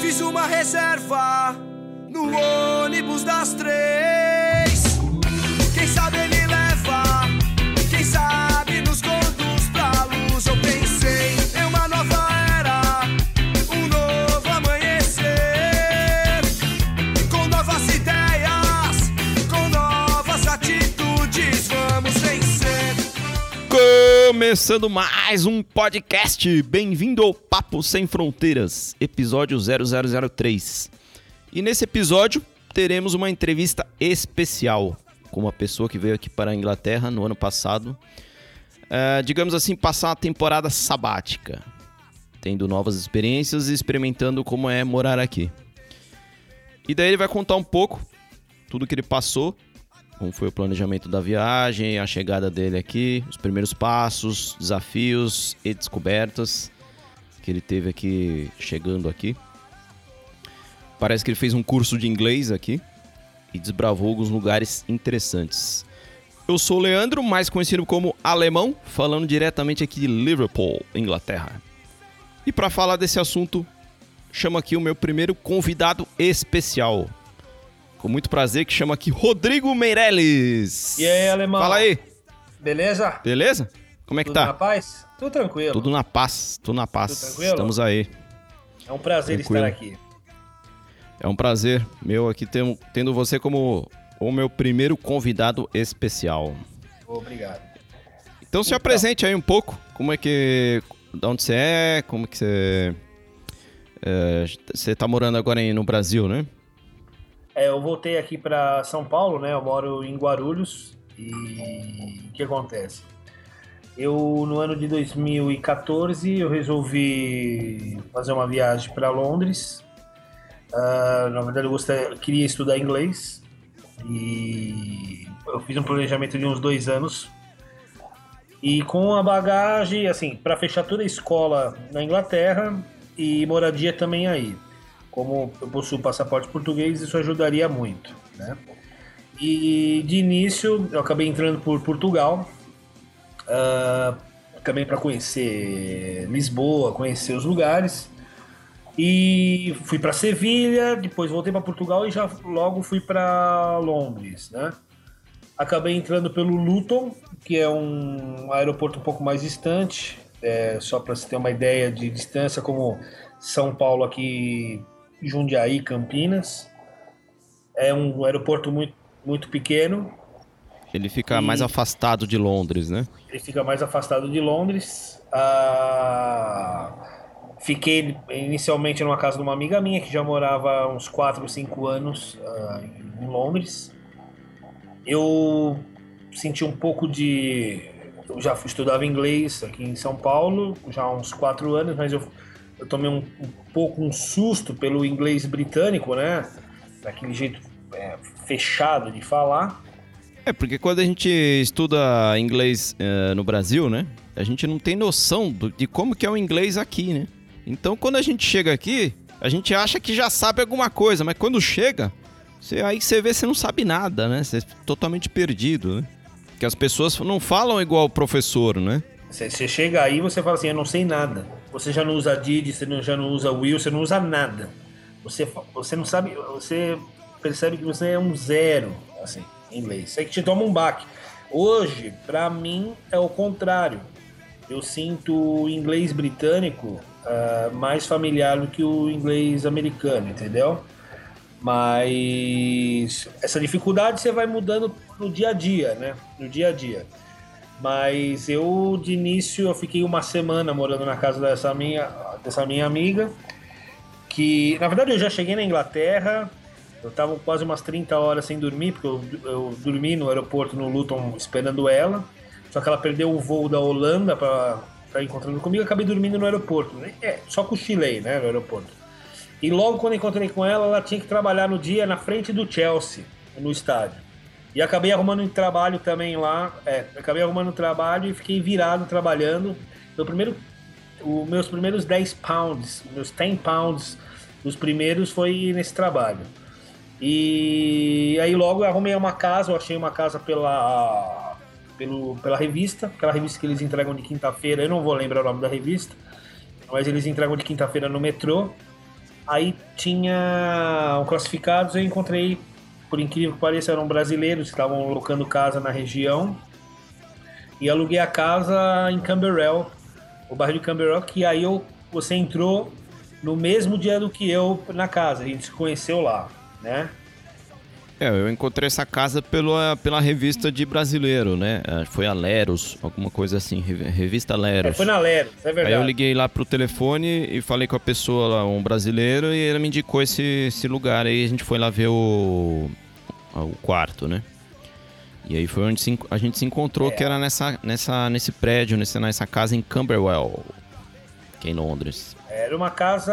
Fiz uma reserva no ônibus das três. Começando mais um podcast. Bem-vindo ao Papo Sem Fronteiras, episódio 0003. E nesse episódio teremos uma entrevista especial com uma pessoa que veio aqui para a Inglaterra no ano passado. eh, digamos assim, passar uma temporada sabática, tendo novas experiências e experimentando como é morar aqui. E daí ele vai contar um pouco tudo que ele passou como foi o planejamento da viagem, a chegada dele aqui, os primeiros passos, desafios e descobertas que ele teve aqui chegando aqui. Parece que ele fez um curso de inglês aqui e desbravou alguns lugares interessantes. Eu sou o Leandro, mais conhecido como Alemão, falando diretamente aqui de Liverpool, Inglaterra. E para falar desse assunto, chamo aqui o meu primeiro convidado especial, com muito prazer, que chama aqui Rodrigo Meirelles. E aí, alemão? Fala aí, Beleza? beleza? Como é que Tudo na tá? paz? Tudo tranquilo. Tudo na paz, tudo na paz. Tudo tranquilo? Estamos aí. É um prazer Tranquilo. estar aqui. É um prazer meu aqui tendo, tendo você como o meu primeiro convidado especial. Obrigado. Então se Então. apresente aí um pouco. Como é que. De onde você é? Como que você. é, você tá morando agora aí no Brasil, né? É, eu voltei aqui para São Paulo, né? Eu moro em Guarulhos e o que acontece? Eu no ano de 2014 eu resolvi fazer uma viagem para Londres. Ah, na verdade eu gostaria, queria estudar inglês e eu fiz um planejamento de uns dois anos. E com a bagagem, assim, para fechar toda a escola na Inglaterra e moradia também aí como eu possuo passaporte português, isso ajudaria muito, né? E de início eu acabei entrando por Portugal, ah, também para conhecer Lisboa, conhecer os lugares. E fui para Sevilha, depois voltei para Portugal e já logo fui para Londres, né? Acabei entrando pelo Luton, que é um aeroporto um pouco mais distante, é, só para você ter uma ideia de distância, como São Paulo aqui Jundiaí, Campinas. É um aeroporto muito, muito pequeno. Ele fica E- mais afastado de Londres, né? Ele fica mais afastado de Londres. Ah, fiquei inicialmente numa casa de uma amiga minha que já morava há uns 4 ou 5 anos ah, em Londres. Eu senti um pouco de. Eu já estudava inglês aqui em São Paulo, já há uns 4 anos, mas eu, eu tomei um, um pouco um susto pelo inglês britânico, né? Daquele jeito é, fechado de falar. É, porque quando a gente estuda inglês eh, no Brasil, né? A gente não tem noção do- de como que é o inglês aqui, né? Então, quando a gente chega aqui, a gente acha que já sabe alguma coisa, mas quando chega, você, aí você vê você não sabe nada, né? Você é totalmente perdido, né? Porque as pessoas não falam igual o professor, né? Você você chega aí e você fala assim, eu não sei nada. Você já não usa Didi, você não- já não usa Will, você não usa nada. Você, você não sabe, você percebe que você é um zero, assim, em inglês. Isso aí que te toma um baque. Hoje, pra mim, é o contrário. Eu sinto o inglês britânico ah, mais familiar do que o inglês americano, entendeu? Mas essa dificuldade você vai mudando no dia a dia, né? No dia a dia. Mas eu, de início, eu fiquei uma semana morando na casa dessa minha, dessa minha amiga. Que, na verdade, eu já cheguei na Inglaterra. Eu tava quase umas 30 horas sem dormir, porque eu, eu dormi no aeroporto no Luton esperando ela. Só que ela perdeu o voo da Holanda para estar encontrando comigo. Eu acabei dormindo no aeroporto. É, só cochilei, né, no aeroporto. E logo quando encontrei com ela, ela tinha que trabalhar no dia na frente do Chelsea, no estádio. E acabei arrumando um trabalho também lá. É, acabei arrumando um trabalho e fiquei virado trabalhando. Meu primeiro, os meus primeiros 10 pounds, meus 10 pounds, os primeiros foi nesse trabalho. E aí logo eu arrumei uma casa, eu achei uma casa pela, pelo, pela revista, aquela revista que eles entregam de quinta-feira, eu não vou lembrar o nome da revista, mas eles entregam de quinta-feira no metrô. Aí tinha um classificados, eu encontrei, por incrível que pareça, eram brasileiros que estavam locando casa na região. E aluguei a casa em Camberwell, o bairro de Camberwell, que aí eu, você entrou no mesmo dia do que eu na casa. A gente se conheceu lá, né? É, eu encontrei essa casa pela, pela revista de brasileiro, né? É, foi a Leros, alguma coisa assim, revista Leros. É, foi na Leros, é verdade. Aí eu liguei lá pro telefone e falei com a pessoa lá, um brasileiro, e ele me indicou esse, esse lugar. Aí a gente foi lá ver o, o quarto, né? E aí foi onde a gente se encontrou, é. que era nessa, nessa, nesse prédio, nessa, nessa casa em Camberwell, que é em Londres. Era uma casa.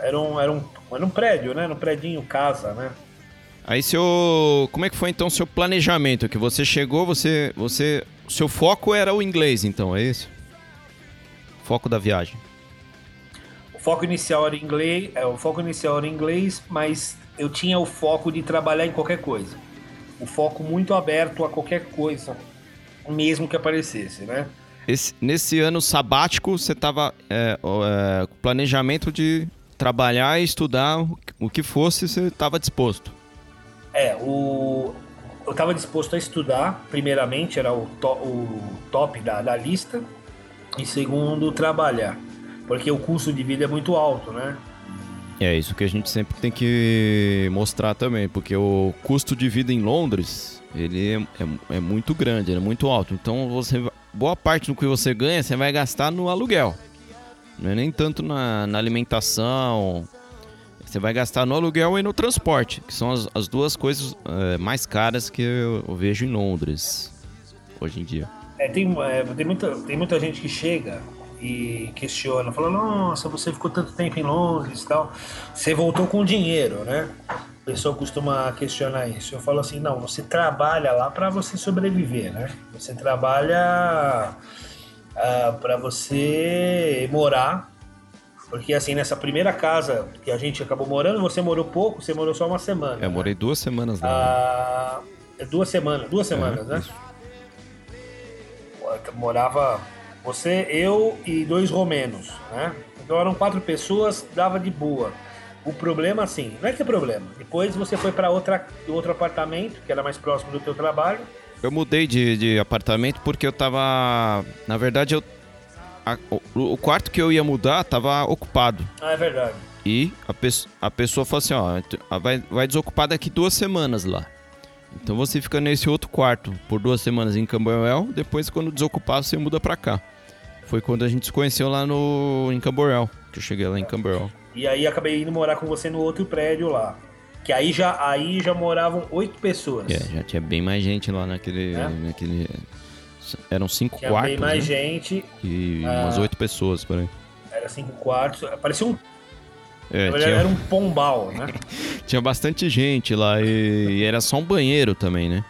Era um, era um, era um prédio, né? Um predinho, casa, né? Aí seu. Como é que foi então o seu planejamento? Que você chegou, você. você seu foco era o inglês, então, é isso? Foco da viagem. O foco inicial era inglês, é, o foco inicial era inglês, mas eu tinha o foco de trabalhar em qualquer coisa o foco muito aberto a qualquer coisa, mesmo que aparecesse, né? Esse, nesse ano sabático, você estava é, é, planejamento de trabalhar e estudar o que fosse, você estava disposto? É, o, eu estava disposto a estudar, primeiramente, era o, to, o top da, da lista, e segundo, trabalhar, porque o custo de vida é muito alto, né? É isso que a gente sempre tem que mostrar também, porque o custo de vida em Londres ele é, é, é muito grande, é muito alto. Então você boa parte do que você ganha você vai gastar no aluguel, não é nem tanto na, na alimentação. Você vai gastar no aluguel e no transporte, que são as, as duas coisas é, mais caras que eu, eu, vejo em Londres hoje em dia. É, tem, é, tem, muita, tem muita gente que chega e questiona, fala, nossa, você ficou tanto tempo em Londres e tal, você voltou com dinheiro, né? A pessoa costuma questionar isso. Eu falo assim, não, você trabalha lá para você sobreviver, né? Você trabalha ah, para você morar, porque assim, nessa primeira casa que a gente acabou morando, você morou pouco, você morou só uma semana. É, eu morei né? duas semanas lá. Uh, duas semanas, duas semanas, é, né? Isso. Morava você, eu e dois romenos, né? Então eram quatro pessoas, dava de boa. O problema, assim, não é que é problema. Depois você foi para outra outro apartamento, que era mais próximo do teu trabalho. Eu mudei de, de apartamento porque eu tava. Na verdade, eu. A, o, o, quarto que eu ia mudar tava ocupado. Ah, é verdade. E a, pe a pessoa falou assim: ó, vai, vai desocupar daqui duas semanas lá. Então você fica nesse outro quarto por duas semanas em Camberwell, depois quando desocupar você muda para cá. Foi quando a gente se conheceu lá no em Camberwell, que eu cheguei lá em Camberwell. E aí acabei indo morar com você no outro prédio lá. Que aí já, aí já moravam oito pessoas. É, já tinha bem mais gente lá naquele. É? naquele eram cinco tinha quartos. Bem mais né? gente. E ah, umas oito pessoas por aí. Era cinco quartos. Parecia um. É, tinha... Era um pombal, né? tinha bastante gente lá e... e era só um banheiro também, né?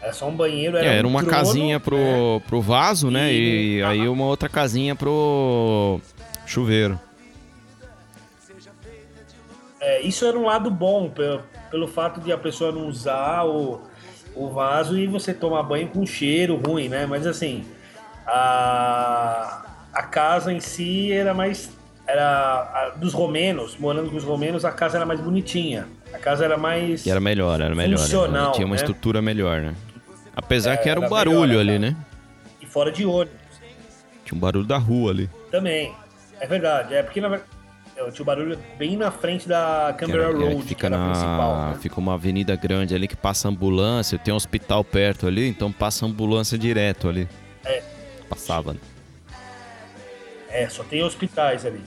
Era só um banheiro, era, é, era um uma trono, casinha pro, né? pro vaso, né? E, e aí uma outra casinha pro chuveiro. É, isso era um lado bom, pelo, pelo fato de a pessoa não usar o, o vaso e você tomar banho com cheiro ruim, né? Mas assim, a, a casa em si era mais. Era a, dos romenos, morando com os romenos, a casa era mais bonitinha. A casa era mais. E era melhor, era melhor. Funcional, tinha uma né? estrutura melhor, né? Apesar é, que era um barulho ali, né? E fora de ônibus. Tinha um barulho da rua ali. Também. É verdade. É porque na verdade. Tinha um barulho bem na frente da Canberra era, Road, fica na principal. Né? Fica uma avenida grande ali que passa ambulância, tem um hospital perto ali, então passa ambulância direto ali. É. Passava. Né? É, só tem hospitais ali.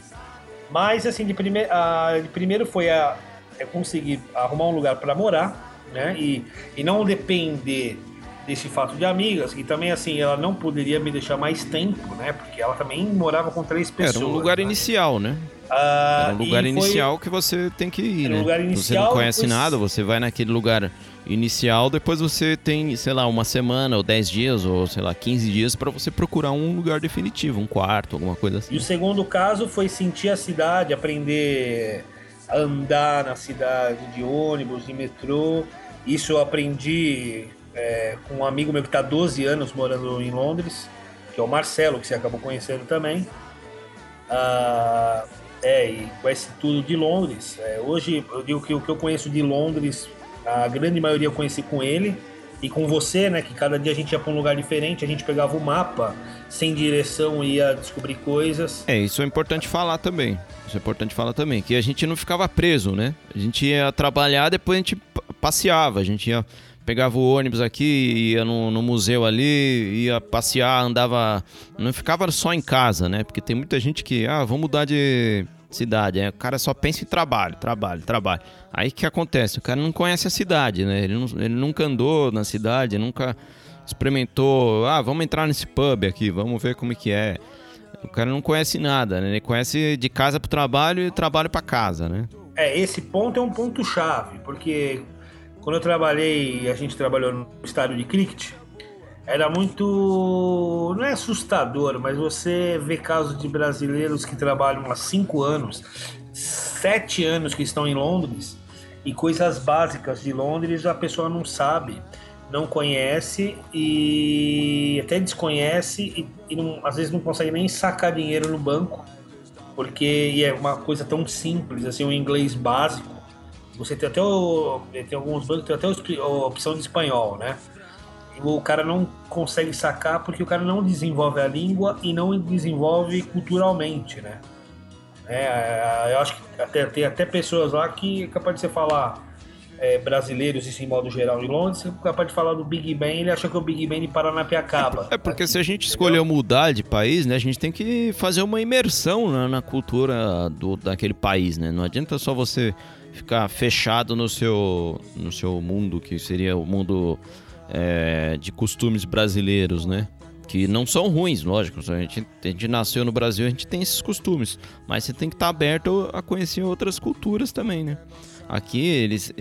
Mas assim, de, prime... a... de primeiro foi a é conseguir arrumar um lugar para morar, né? E, e não depender desse fato de amigas, e também assim, ela não poderia me deixar mais tempo, né? Porque ela também morava com três pessoas. Era um lugar né? inicial, né? Ah, Era um lugar inicial que você tem que ir, né? Um lugar inicial, você não conhece nada, você vai naquele lugar inicial, depois você tem, sei lá, uma semana ou dez dias ou sei lá, 15 dias para você procurar um lugar definitivo, um quarto, alguma coisa assim. E o segundo caso foi sentir a cidade, aprender a andar na cidade de ônibus, de metrô. Isso eu aprendi é, com um amigo meu que está 12 anos morando em Londres, que é o Marcelo, que você acabou conhecendo também. Ah, é, e conhece tudo de Londres. É, hoje, eu digo que o que eu conheço de Londres, a grande maioria eu conheci com ele e com você, né? Que cada dia a gente ia para um lugar diferente, a gente pegava o mapa sem direção e ia descobrir coisas. É, isso é importante falar também. Isso é importante falar também, que a gente não ficava preso, né? A gente ia trabalhar, depois a gente passeava, a gente ia pegava o ônibus aqui, ia no, no, museu ali, ia passear, andava. Não ficava só em casa, né? Porque tem muita gente que, ah, vou mudar de cidade. Aí o cara só pensa em trabalho, trabalho, trabalho. Aí o que acontece? O cara não conhece a cidade, né? Ele, não, ele nunca andou na cidade, nunca experimentou. Ah, vamos entrar nesse pub aqui, vamos ver como é que é. O cara não conhece nada, né? Ele conhece de casa para trabalho e trabalho para casa, né? É, esse ponto é um ponto chave, porque quando eu trabalhei, a gente trabalhou no estádio de cricket, era muito. não é assustador, mas você vê casos de brasileiros que trabalham há cinco anos, sete anos que estão em Londres, e coisas básicas de Londres a pessoa não sabe, não conhece e até desconhece e, e não, às vezes não consegue nem sacar dinheiro no banco, porque é uma coisa tão simples, assim, um inglês básico você tem até o. Tem alguns bancos tem até a opção de espanhol, né? O cara não consegue sacar porque o cara não desenvolve a língua e não desenvolve culturalmente, né? É, eu acho que até, tem até pessoas lá que é capaz de você falar é, brasileiros, isso em modo geral, em Londres, você é capaz de falar do Big Ben, ele acha que é o Big Ben de Paranapiacaba. É porque se a gente escolher mudar de país, né, a gente tem que fazer uma imersão na, na cultura do, daquele país, né? Não adianta só você ficar fechado no seu, no seu mundo, que seria o mundo é, de costumes brasileiros, né? Que não são ruins, lógico. A gente, a gente nasceu no Brasil, a gente tem esses costumes. Mas você tem que estar aberto a conhecer outras culturas também, né? Aqui eles,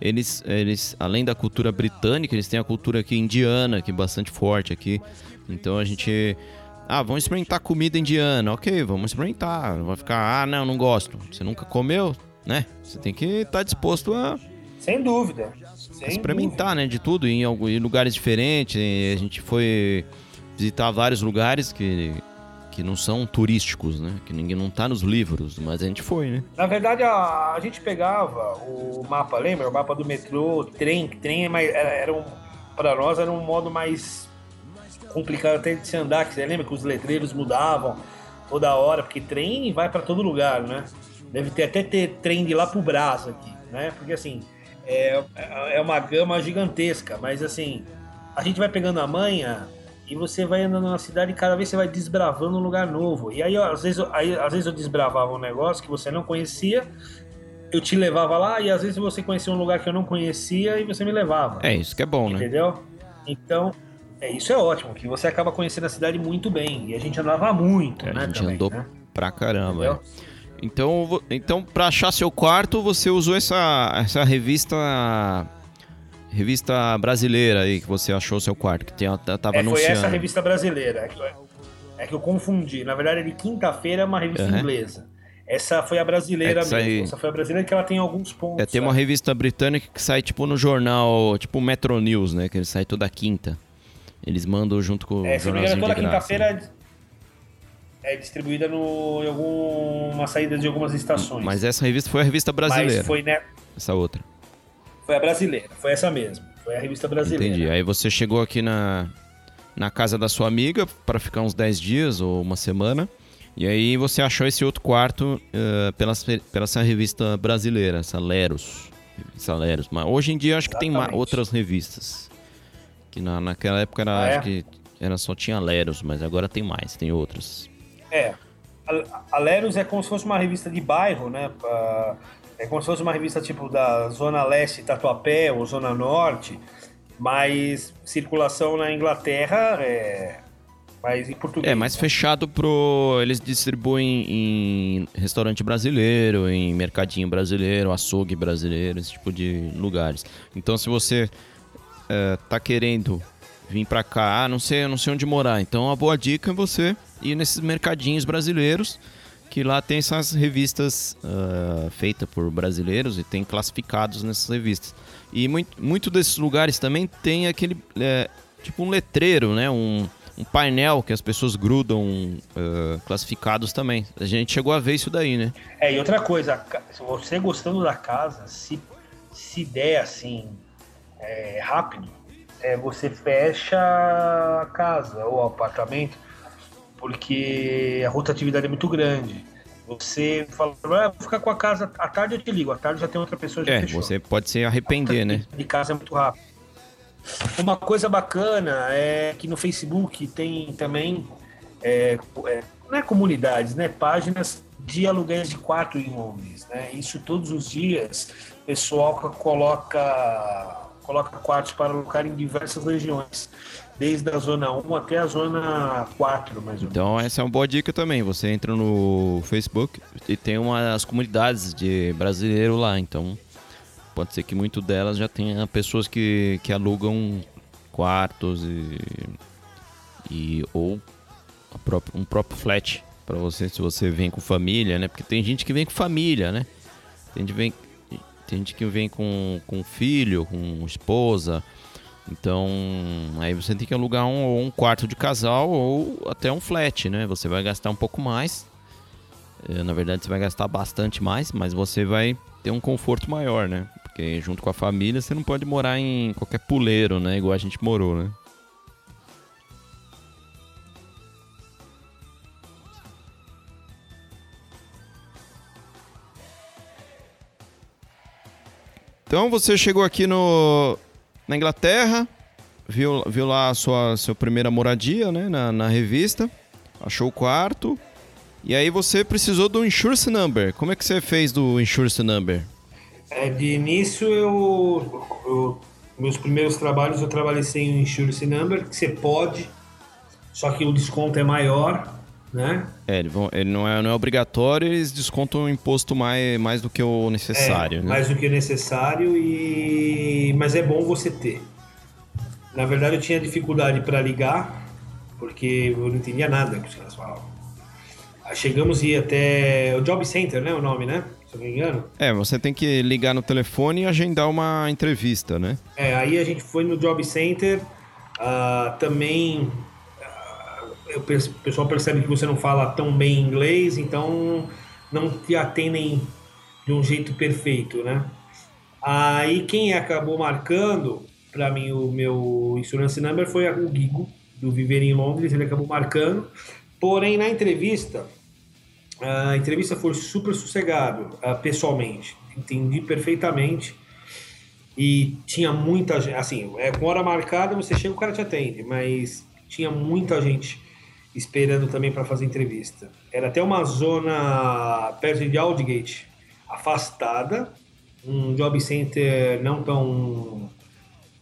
eles, eles, além da cultura britânica, eles têm a cultura aqui indiana, que é bastante forte aqui. Então a gente ah, vamos experimentar comida indiana. Ok, vamos experimentar. Não vai ficar, ah, não, não gosto. Você nunca comeu? né? Você tem que estar tá disposto a. Sem dúvida. Sem experimentar, dúvida. né? De tudo, em, em lugares diferentes. A gente foi visitar vários lugares que, que não são turísticos, né? Que ninguém não tá nos livros, mas a gente foi, né? Na verdade, a, a gente pegava o mapa, lembra? O mapa do metrô, trem, trem é era, era um, para nós era um modo mais complicado até de se andar, que você lembra que os letreiros mudavam toda hora, porque trem vai para todo lugar, né? Deve ter até ter trem de lá pro braço aqui, né? Porque assim, é, é uma gama gigantesca, mas assim, a gente vai pegando a manha e você vai andando na cidade e cada vez você vai desbravando um lugar novo. E aí, às vezes, aí, às vezes eu desbravava um negócio que você não conhecia, eu te levava lá, e às vezes você conhecia um lugar que eu não conhecia e você me levava. É, isso que é bom, né? Entendeu? Então, é, isso é ótimo, que você acaba conhecendo a cidade muito bem. E a gente andava muito, é, né? A gente também, andou né? pra caramba. É. Então, então para achar seu quarto, você usou essa, essa revista revista brasileira aí que você achou seu quarto, que tem, tava é, anunciando. Foi essa revista brasileira. É que, é que eu confundi. Na verdade, de quinta-feira é uma revista uhum. inglesa. Essa foi a brasileira é mesmo. Aí... Essa foi a brasileira que ela tem alguns pontos. É, tem uma revista britânica que sai tipo no jornal, tipo Metro News, né? Que ele sai toda quinta. Eles mandam junto com é, o jornalzinho toda quinta-feira é distribuída no, em alguma saída de algumas estações. Mas essa revista foi a revista brasileira. Mas foi, né? Essa outra. Foi a brasileira, foi essa mesmo. Foi a revista brasileira. Entendi. Aí você chegou aqui na, na casa da sua amiga para ficar uns 10 dias ou uma semana. E aí você achou esse outro quarto uh, pela, pela essa revista brasileira, essa Leros. Essa Leros. Mas hoje em dia acho que Exatamente. tem outras revistas. Que na, naquela época era, ah, é? acho que era, só tinha Leros, mas agora tem mais, tem outras. É. A Leros é como se fosse uma revista de bairro, né? É como se fosse uma revista tipo da Zona Leste Tatuapé ou Zona Norte, mas circulação na Inglaterra é mais em português. É, mais fechado pro. Eles distribuem em restaurante brasileiro, em mercadinho brasileiro, açougue brasileiro, esse tipo de lugares. Então, se você é, tá querendo vir para cá, ah, não sei, não sei onde morar. Então, a boa dica é você ir nesses mercadinhos brasileiros, que lá tem essas revistas uh, feitas por brasileiros e tem classificados nessas revistas. E muito, muito desses lugares também tem aquele, é, tipo um letreiro, né? Um, um painel que as pessoas grudam uh, classificados também. A gente chegou a ver isso daí, né? É, e outra coisa, se você gostando da casa, se, se der assim, é, rápido, é, você fecha a casa ou o apartamento, porque a rotatividade é muito grande. Você fala, ah, vou ficar com a casa, à tarde eu te ligo, à tarde já tem outra pessoa já É, fechou. você pode se arrepender, né? De casa é muito rápido. Uma coisa bacana é que no Facebook tem também, é, é, não é comunidades, né? Páginas de aluguéis de quarto em Londres, né? Isso todos os dias, o pessoal coloca coloca quartos para alocar em diversas regiões, desde a zona 1 até a zona 4, mais ou menos. Então essa é uma boa dica também. Você entra no Facebook e tem umas comunidades de brasileiro lá, então pode ser que muito delas já tenha pessoas que, que alugam quartos e, e ou própria, um próprio flat para você se você vem com família, né? Porque tem gente que vem com família, né? Tem gente que vem, tem gente que vem com, com filho, com esposa. Então, aí você tem que alugar um, ou um quarto de casal ou até um flat, né? Você vai gastar um pouco mais. É, na verdade, você vai gastar bastante mais, mas você vai ter um conforto maior, né? Porque junto com a família você não pode morar em qualquer puleiro, né? Igual a gente morou, né? Então você chegou aqui no, na Inglaterra, viu, viu lá a sua, sua primeira moradia, né? Na, na revista, achou o quarto. E aí você precisou do insurance number. Como é que você fez do insurance number? É, de início eu, eu, meus primeiros trabalhos eu trabalhei sem o insurance number, que você pode, só que o desconto é maior, né? É, ele, vão, ele não, é, não é obrigatório, eles descontam o imposto mais, mais do que o necessário, é, né? Mais do que o necessário e mas é bom você ter. Na verdade eu tinha dificuldade para ligar, porque eu não entendia nada que os caras falavam. Aí chegamos e até o Job Center, né, o nome, né? Se eu não me engano. É, você tem que ligar no telefone e agendar uma entrevista, né? É, aí a gente foi no Job Center, uh, também o pessoal percebe que você não fala tão bem inglês, então não te atendem de um jeito perfeito, né? Aí quem acabou marcando para mim o meu insurance number foi o Guigo do Viver em Londres, ele acabou marcando. Porém, na entrevista, a entrevista foi super sossegado, uh, pessoalmente. Entendi perfeitamente. E tinha muita gente, assim, é, com hora marcada você chega o cara te atende, mas tinha muita gente esperando também para fazer entrevista. Era até uma zona perto de Aldgate, afastada, um job center não tão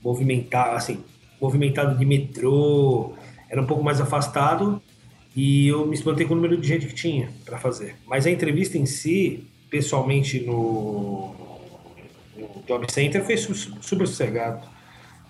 movimentado, assim, movimentado de metrô, era um pouco mais afastado e eu me espantei com o número de gente que tinha para fazer. Mas a entrevista em si, pessoalmente no, no Job Center, foi su super sossegado.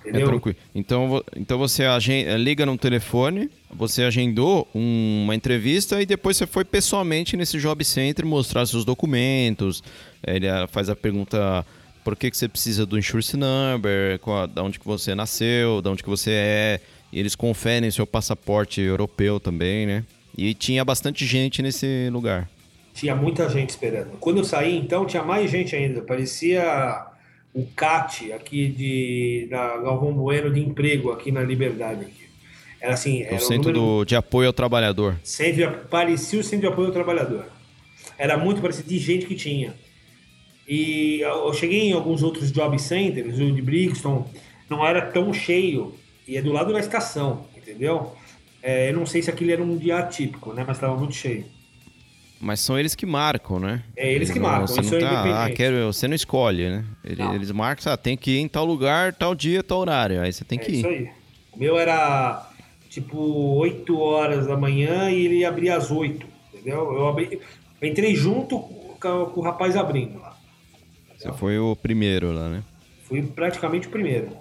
Entendeu? É tranquilo. Então, então você agenda, liga no telefone, você agendou uma entrevista e depois você foi pessoalmente nesse Job Center mostrar seus documentos. Ele faz a pergunta por que, que você precisa do insurance number, qual, da onde que você nasceu, da onde que você é. E eles conferem seu passaporte europeu também, né? E tinha bastante gente nesse lugar. Tinha muita gente esperando. Quando eu saí, então, tinha mais gente ainda. Parecia o CAT aqui de, da Galvão Bueno de emprego aqui na Liberdade. Aqui. Era assim... Era o centro um número... do, de apoio ao trabalhador. Centro, parecia o centro de apoio ao trabalhador. Era muito parecido de gente que tinha. E eu cheguei em alguns outros job centers, o de Brixton, não era tão cheio. E é do lado da estação, entendeu? É, eu não sei se aquele era um dia atípico, né? Mas estava muito cheio. Mas são eles que marcam, né? É eles que marcam. Você, isso não é tá, ah, quero, você não escolhe, né? Eles, não. eles marcam, ah, tem que ir em tal lugar, tal dia, tal horário. Aí você tem é que ir. Isso aí. O meu era tipo 8 horas da manhã e ele abria às 8, entendeu? Eu, abri, eu entrei junto com, com, o rapaz abrindo lá. Você foi o primeiro lá, né? Fui praticamente o primeiro.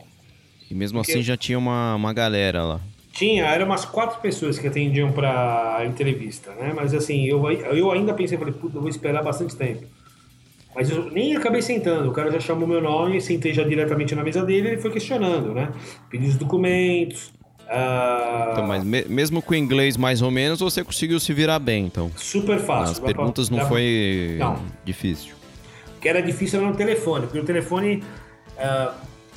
E mesmo Porque... assim já tinha uma, uma galera lá. Tinha, eram umas quatro pessoas que atendiam para entrevista, né? Mas assim, eu, eu ainda pensei, falei, puta, eu vou esperar bastante tempo. Mas eu nem acabei sentando, o cara já chamou meu nome, sentei já diretamente na mesa dele e ele foi questionando, né? Pedi os documentos, Ah, Então, mas me- mesmo com o inglês mais ou menos, você conseguiu se virar bem, então. super fácil. As Dá pra- perguntas não foi Não. difícil. O que era difícil era no telefone, porque no telefone ah,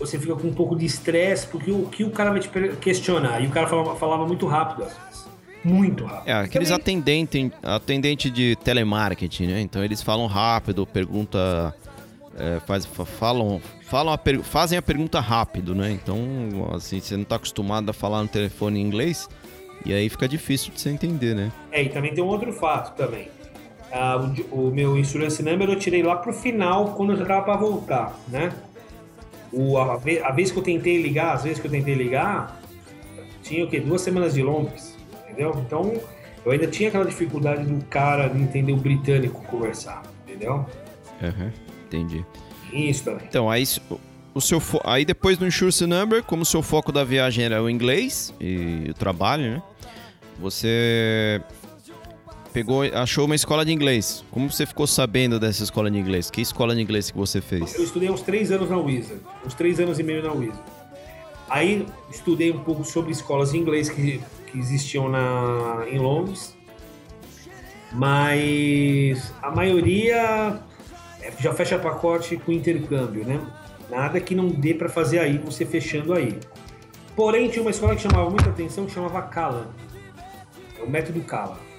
você fica com um pouco de estresse, porque o que o cara vai te questionar? E o cara falava, falava muito rápido às vezes. Muito rápido. É, aqueles Também- atendentes atendente de telemarketing, né? Então eles falam rápido, pergunta. é, faz, fa- falam, falam a per- fazem a pergunta rápido, né? Então, assim, você não tá acostumado a falar no telefone em inglês, e aí fica difícil de você entender, né? É, e também tem um outro fato também. Ah, o, o meu insurance number eu tirei lá pro final, quando eu já tava pra voltar, né? O, a, a vez que eu tentei ligar, às vezes que eu tentei ligar, tinha o quê? Duas semanas de Londres, entendeu? Então, eu ainda tinha aquela dificuldade do cara de entender o britânico conversar, entendeu? Aham, entendi. Isso também. Então, aí, o seu fo- aí depois do Insurance Number, como o seu foco da viagem era o inglês e o trabalho, né? Você pegou, achou uma escola de inglês. Como você ficou sabendo dessa escola de inglês? Que escola de inglês que você fez? Eu estudei uns três anos na Wizard, uns três anos e meio na Wizard. Aí estudei um pouco sobre escolas de inglês que, que existiam na, em Londres, mas a maioria é, já fecha pacote com intercâmbio, né? Nada que não dê para fazer aí, você fechando aí. Porém, tinha uma escola que chamava muita atenção, que chamava Callan. É o método Callan.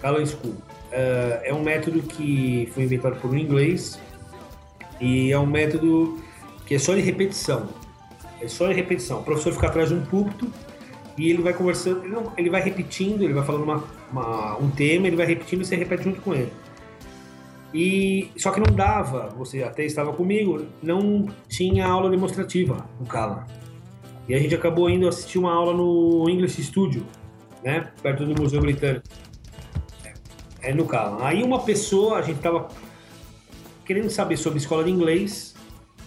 Callan School. É, é um método que foi inventado por um inglês, e é um método que é só de repetição. É só de repetição. O professor fica atrás de um púlpito e ele vai conversando, ele, não- ele vai repetindo, ele vai falando uma- uma- um tema, ele vai repetindo e você repete junto com ele. E só que não dava, você até estava comigo, não tinha aula demonstrativa no Cala. E a gente acabou indo assistir uma aula no English Studio, né, perto do Museu Britânico. É no Cala. Aí uma pessoa, a gente tava querendo saber sobre escola de inglês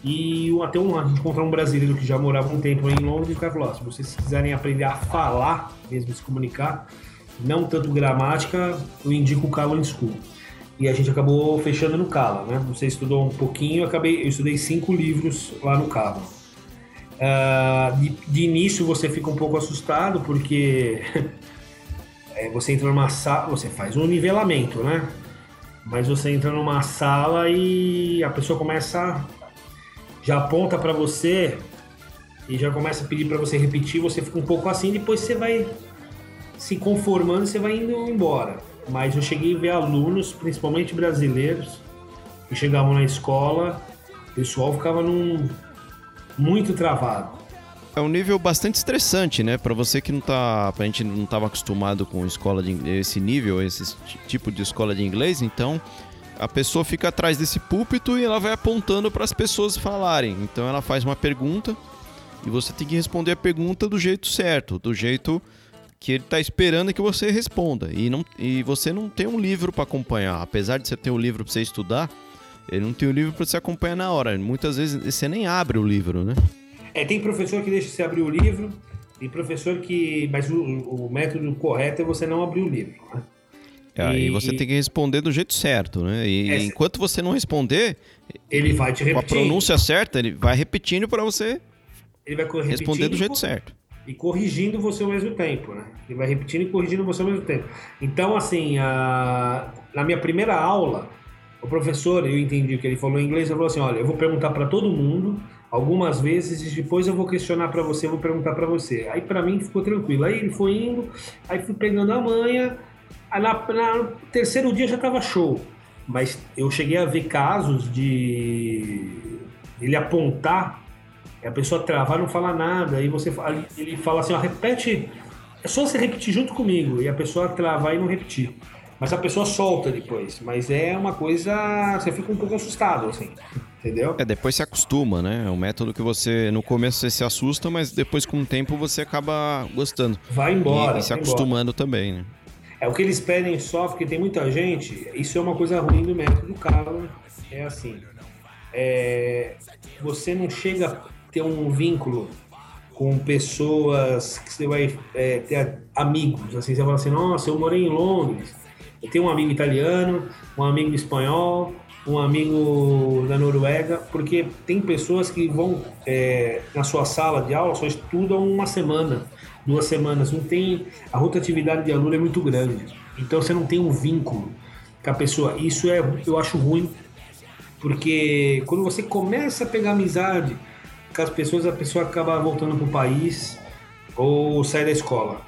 e até um, a gente encontrou um brasileiro que já morava um tempo em Londres e o cara falou, ó, se vocês quiserem aprender a falar, mesmo se comunicar, não tanto gramática, eu indico o Callan School. E a gente acabou fechando no Cala, né? Você estudou um pouquinho, eu, acabei, eu estudei cinco livros lá no Cala. Ah, de, de início você fica um pouco assustado porque é, você entra numa sala, você faz um nivelamento, né? Mas você entra numa sala e a pessoa começa já aponta para você e já começa a pedir para você repetir, você fica um pouco assim, depois você vai se conformando, você vai indo embora. Mas eu cheguei a ver alunos, principalmente brasileiros, que chegavam na escola, o pessoal ficava num muito travado. É um nível bastante estressante, né? Pra você que não tá. Pra gente não tava acostumado com escola de esse nível, esse ti- tipo de escola de inglês, então a pessoa fica atrás desse púlpito e ela vai apontando para as pessoas falarem. Então ela faz uma pergunta e você tem que responder a pergunta do jeito certo, do jeito que ele tá esperando que você responda. E, não, e você não tem um livro para acompanhar. Apesar de você ter um livro para você estudar, ele não tem um livro para você acompanhar na hora. Muitas vezes você nem abre o livro, né? É, tem professor que deixa você abrir o livro, e professor que. Mas o, o método correto é você não abrir o livro. Né? É, e E- você tem que responder do jeito certo, né? E É, enquanto você não responder, Ele vai te com a repetir. pronúncia certa, ele vai repetindo para você ele vai responder do jeito e certo. e corrigindo você ao mesmo tempo, né? Ele vai repetindo e corrigindo você ao mesmo tempo. Então, assim, a... na minha primeira aula, o professor, eu entendi que ele falou em inglês, ele falou assim, olha, eu vou perguntar para todo mundo algumas vezes e depois eu vou questionar para você, vou perguntar para você. Aí para mim ficou tranquilo. Aí ele foi indo, aí fui pegando a manha. Aí na, na- terceiro dia já tava show. Mas eu cheguei a ver casos de ele apontar a pessoa travar não falar nada. Aí você ele fala assim, ó, repete. É só você repetir junto comigo. E a pessoa travar e não repetir. Mas a pessoa solta depois. Mas é uma coisa. Você fica um pouco assustado, assim. Entendeu? É, depois se acostuma, né? É um método que você, no começo você se assusta, mas depois com o tempo você acaba gostando. Vai E- embora. e, se vai embora. acostumando também, né? É o que eles pedem só, porque tem muita gente. Isso é uma coisa ruim do método Calo. É assim. é, você não chega a ter um vínculo com pessoas que você vai é, ter amigos. Assim, você fala assim, nossa, eu morei em Londres. Eu tenho um amigo italiano, um amigo espanhol, um amigo da Noruega, porque tem pessoas que vão é, na sua sala de aula só estudam uma semana, duas semanas. Não tem. A rotatividade de aluno é muito grande. Então você não tem um vínculo com a pessoa. Isso é, eu acho ruim, porque quando você começa a pegar amizade com as pessoas, a pessoa acaba voltando pro país ou sai da escola.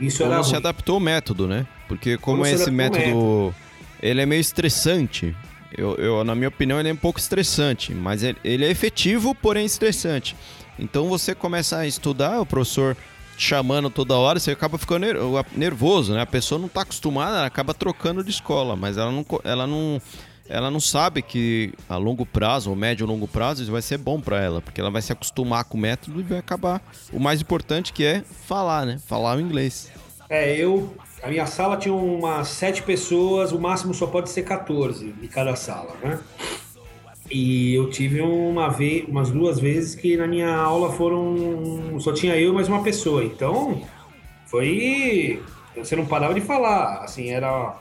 Isso Ou era se adaptou ao método, né? Porque como se esse método, ele é meio estressante. Eu, eu, na minha opinião, ele é um pouco estressante, mas ele, ele é efetivo, porém estressante. Então você começa a estudar, o professor te chamando toda hora, você acaba ficando ner- nervoso, né? A pessoa não está acostumada, ela acaba trocando de escola, mas ela não, ela não, ela não sabe que a longo prazo, ou médio ou longo prazo, isso vai ser bom para ela, porque ela vai se acostumar com o método e vai acabar. O mais importante que é falar, né? Falar o inglês. É, eu. A minha sala tinha umas sete pessoas, o máximo só pode ser 14 de cada sala, né? E eu tive uma vez, umas duas vezes que na minha aula foram. Só tinha eu e mais uma pessoa. Então, foi. Você não parava de falar. Assim, era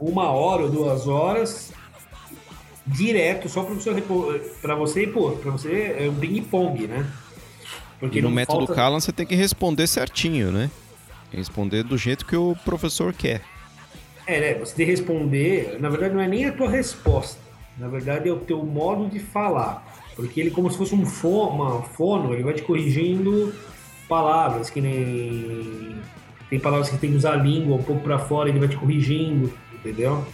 uma hora ou duas horas direto, só para você, pra você, pô, pra você é um ping-pong, né? E no método falta- Callan você tem que responder certinho, né? Responder do jeito que o professor quer. É, né? Você tem que responder, na verdade não é nem a tua resposta, na verdade é o teu modo de falar. Porque ele, como se fosse um fo uma fono, ele vai te corrigindo palavras, que nem. Tem palavras que tem que usar a língua um pouco para fora, ele vai te corrigindo, entendeu?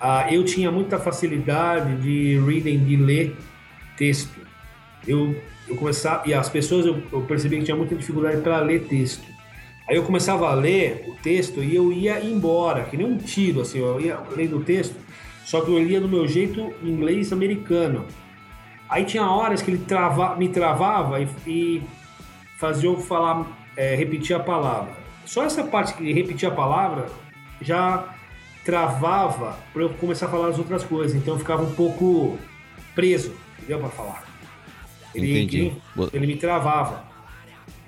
Ah, eu tinha muita facilidade de reading, de ler texto. Eu, eu começava, e as pessoas eu, eu percebi que tinha muita dificuldade para ler texto. Aí eu começava a ler o texto e eu ia embora, que nem um tiro, assim, eu ia lendo o texto, só que eu lia do meu jeito inglês americano. Aí tinha horas que ele trava, me travava e, e fazia eu falar, é, repetir a palavra. Só essa parte que ele repetia a palavra já travava para eu começar a falar as outras coisas, então eu ficava um pouco preso, entendeu? Para falar. Ele, Entendi. Ele, me travava.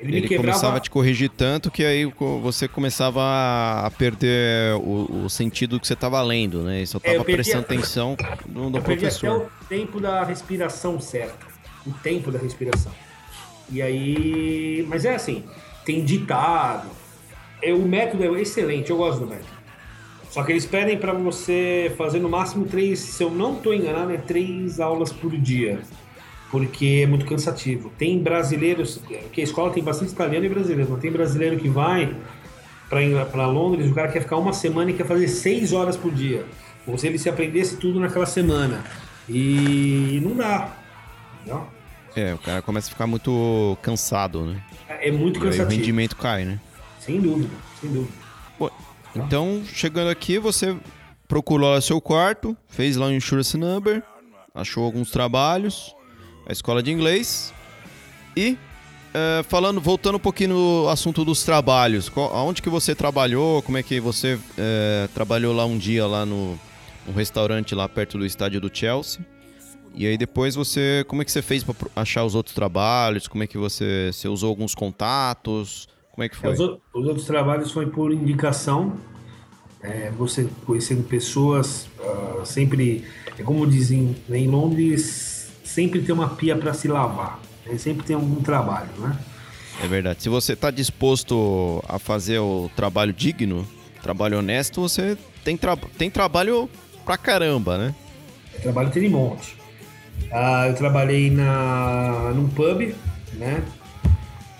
Ele, Ele quebrava. começava a te corrigir tanto que aí você começava a perder o, o sentido que você estava lendo, né? E só É, estava perdi prestando a- atenção no, no Eu perdi até professor. o tempo da respiração certa. O tempo da respiração. E aí. Mas é assim, tem ditado. É, o método é excelente, eu gosto do método. Só que eles pedem para você fazer no máximo três, se eu não estou enganado, é três aulas por dia. Porque é muito cansativo. Tem brasileiros, porque a escola tem bastante italiano e brasileiro, mas tem brasileiro que vai para Londres, o cara quer ficar uma semana e quer fazer seis horas por dia. Como se ele se aprendesse tudo naquela semana. E não dá. É, o cara começa a ficar muito cansado, né? É muito aí o cansativo. rendimento cai, né? Sem dúvida, sem dúvida. Pô, então, chegando aqui, você procurou lá seu quarto, fez lá um insurance number, achou alguns trabalhos, a escola de inglês e é, falando, voltando um pouquinho no assunto dos trabalhos, qual, aonde que você trabalhou, como é que você é, trabalhou lá um dia lá no, restaurante lá perto do estádio do Chelsea? E aí depois você, como é que você fez para achar os outros trabalhos? Como é que você, você usou alguns contatos? Como é que foi? Os, os outros trabalhos foi por indicação. É, você conhecendo pessoas, ah, sempre, é como dizem em Londres, sempre tem uma pia para se lavar. Sempre tem algum trabalho, né? É verdade. Se você está disposto a fazer o trabalho digno, trabalho honesto, você tem, tra tem trabalho pra caramba, né? Trabalho tem de monte. Ah, eu trabalhei na, num pub, né?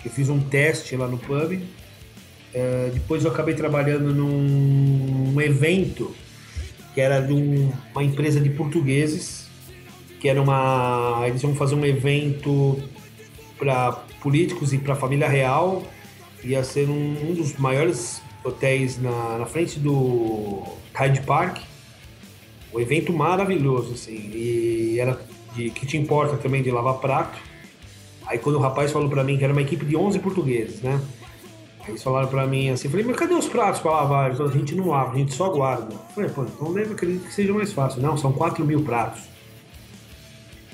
Eu fiz um teste lá no pub. Eh, depois eu acabei trabalhando num evento que era de um- uma empresa de portugueses, que era uma. Eles iam fazer um evento para políticos e para a família real. Ia ser um, um dos maiores hotéis na, na frente do Hyde Park. Um evento maravilhoso, assim. E era de que te importa também de lavar prato. Aí quando o rapaz falou pra mim que era uma equipe de 11 portugueses, né? Aí eles falaram pra mim assim, falei, mas cadê os pratos pra lavar? A gente não lava, a gente só guarda. Falei, pô, então deve acredito que seja mais fácil. Não, são 4 mil pratos.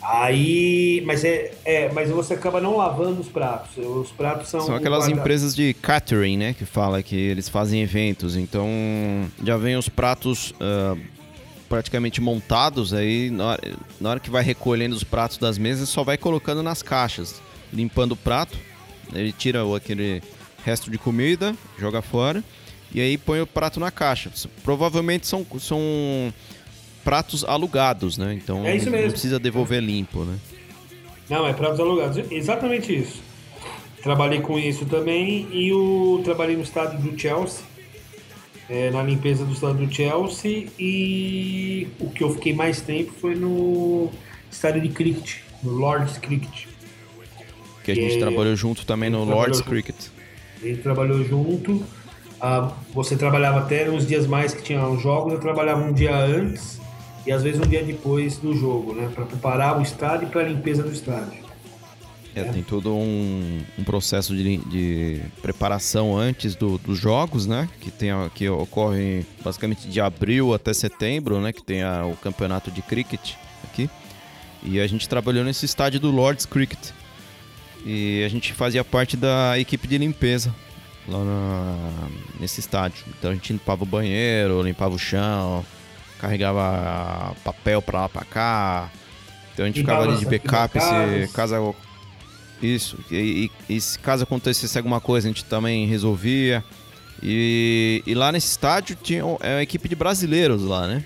Aí, mas é, é, mas você acaba não lavando os pratos. Os pratos são São aquelas guarda- empresas de catering, né? Que fala que eles fazem eventos. Então, já vem os pratos ah, praticamente montados. Aí, na hora, na hora que vai recolhendo os pratos das mesas, só vai colocando nas caixas. Limpando o prato. Ele tira o, aquele resto de comida, joga fora e aí põe o prato na caixa. Provavelmente são, são pratos alugados, né? Então É não precisa devolver limpo, né? Não, é pratos alugados. Exatamente isso. Trabalhei com isso também e o trabalhei no estádio do Chelsea, é, na limpeza do estádio do Chelsea e o que eu fiquei mais tempo foi no estádio de cricket, no Lord's Cricket. Que a gente É, trabalhou junto também no Lord's junto. Cricket. A gente trabalhou junto. ah, você trabalhava até uns dias mais que tinha os jogos, eu trabalhava um dia antes e às vezes um dia depois do jogo, né? Para preparar o estádio e para a limpeza do estádio. É, tem todo um, um processo de, de preparação antes do- dos jogos, né? Que, tem, que ocorre basicamente de abril até setembro, né? Que tem a- o campeonato de cricket aqui. E a gente trabalhou nesse estádio do Lord's Cricket. E a gente fazia parte da equipe de limpeza lá na- nesse estádio. Então a gente limpava o banheiro, limpava o chão, carregava papel pra lá pra cá. Então a gente ficava ali de backup se caso isso, e, e- e se caso acontecesse alguma coisa, a gente também resolvia. E, e lá nesse estádio tinha é uma equipe de brasileiros lá, né?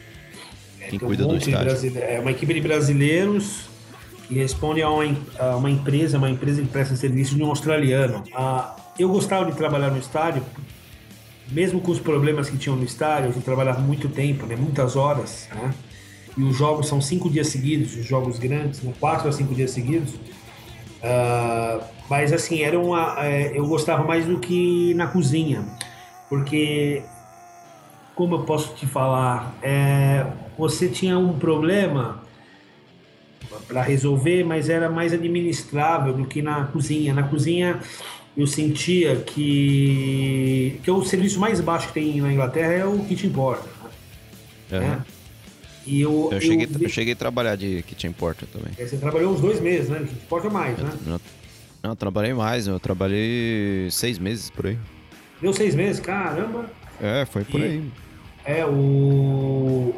Quem Tem um cuida do monte de estádio. É uma equipe de brasileiros que responde a uma, a uma empresa, uma empresa que presta serviço de um australiano. Ah, eu gostava de trabalhar no estádio, mesmo com os problemas que tinham no estádio, eu trabalhava muito tempo, né, muitas horas, né? E os jogos são cinco dias seguidos, os jogos grandes, né, quatro a cinco dias seguidos. Ah, mas assim, era uma, é, eu gostava mais do que na cozinha, porque como eu posso te falar, é, você tinha um problema para resolver, mas era mais administrável do que na cozinha. Na cozinha eu sentia que que o serviço mais baixo que tem na Inglaterra é o kitchen porter. Né? Aham. É. E eu, Eu, cheguei, vi- eu cheguei a trabalhar de kitchen porter também. É, Você trabalhou uns dois meses, né? Kitchen porter mais, né? Eu, não, eu trabalhei mais, eu trabalhei seis meses por aí. Deu seis meses, caramba. É, foi por E- aí. É, o.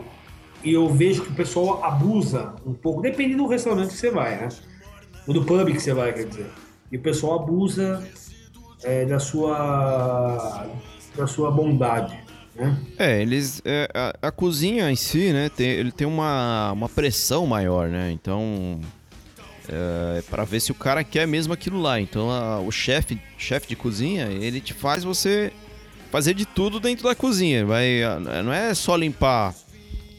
E eu vejo que o pessoal abusa um pouco, depende do restaurante que você vai, né? Ou do pub que você vai, quer dizer. E o pessoal abusa é, da sua. da sua bondade, né? É, eles. é, a, a cozinha em si, né? Tem, ele tem uma, uma pressão maior, né? Então. É, para ver se o cara quer mesmo aquilo lá. Então a- o chefe chefe de cozinha, ele te faz você fazer de tudo dentro da cozinha. Vai, não é só limpar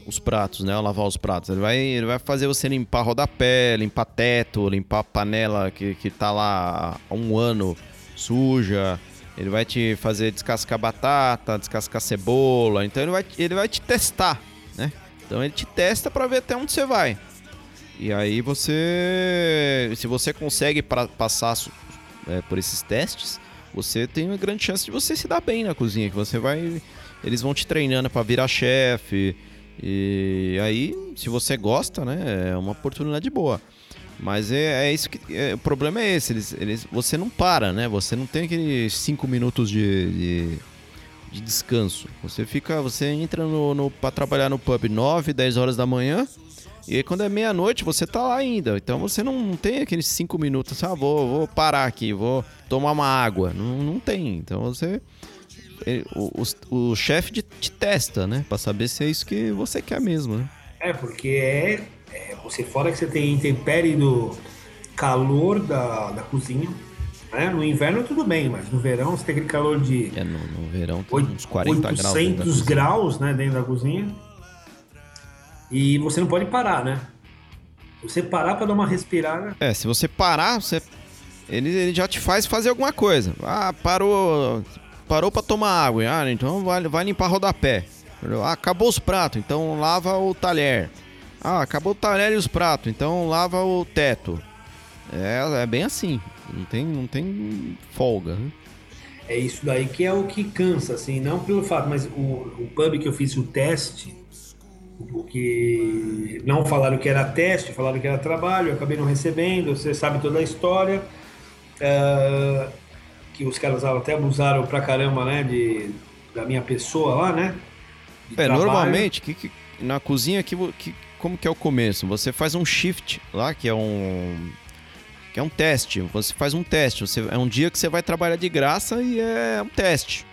os pratos, né? Lavar os pratos. Ele vai, ele vai fazer você limpar rodapé, limpar teto, limpar panela que, que tá lá há um ano suja. Ele vai te fazer descascar batata, descascar cebola. Então ele vai, ele vai te testar, né? Então ele te testa pra ver até onde você vai. E aí você, se você consegue pra, passar é, por esses testes, você tem uma grande chance de você se dar bem na cozinha, que você vai, eles vão te treinando pra virar chefe. E aí, se você gosta, né, é uma oportunidade boa. Mas é, é isso que. é, o problema é esse, eles, eles, você não para, né? Você não tem aqueles 5 minutos de, de, de descanso. Você fica. Você entra no, no, pra trabalhar no pub 9, 10 horas da manhã. E aí quando é meia-noite, você tá lá ainda. Então você não, tem aqueles 5 minutos, ah, vou, vou parar aqui, vou tomar uma água. Não, não tem. Então você. ele- o, o, o chefe te testa, né? Pra saber se é isso que você quer mesmo, né? É, porque é, é, você fora que você tem intempérie do calor da, da cozinha. Né? No inverno tudo bem, mas no verão você tem aquele calor de É, no, no verão tem oit- uns 40 graus. dentro da 800 cozinha. graus né, dentro da cozinha. E você não pode parar, né? Se você parar para dar uma respirada, É, se você parar, você ele, ele já te faz fazer alguma coisa. Ah, parou, parou para tomar água. Ah, então vai, vai limpar rodapé. Ah, acabou os pratos, então lava o talher. Ah, acabou o talher e os pratos, então lava o teto. É, é bem assim. Não tem, não tem folga. Né? é isso daí que é o que cansa, assim, não pelo fato, mas o, o pub que eu fiz o teste, porque não falaram que era teste, falaram que era trabalho, eu acabei não recebendo, você sabe toda a história, é, que os caras até abusaram pra caramba, né, de, da minha pessoa lá, né? É, trabalho. normalmente, que, que- na cozinha, que, que, como que é o começo? Você faz um shift lá, que é um... que é um teste. Você faz um teste. Você, é um dia que você vai trabalhar de graça e é um teste.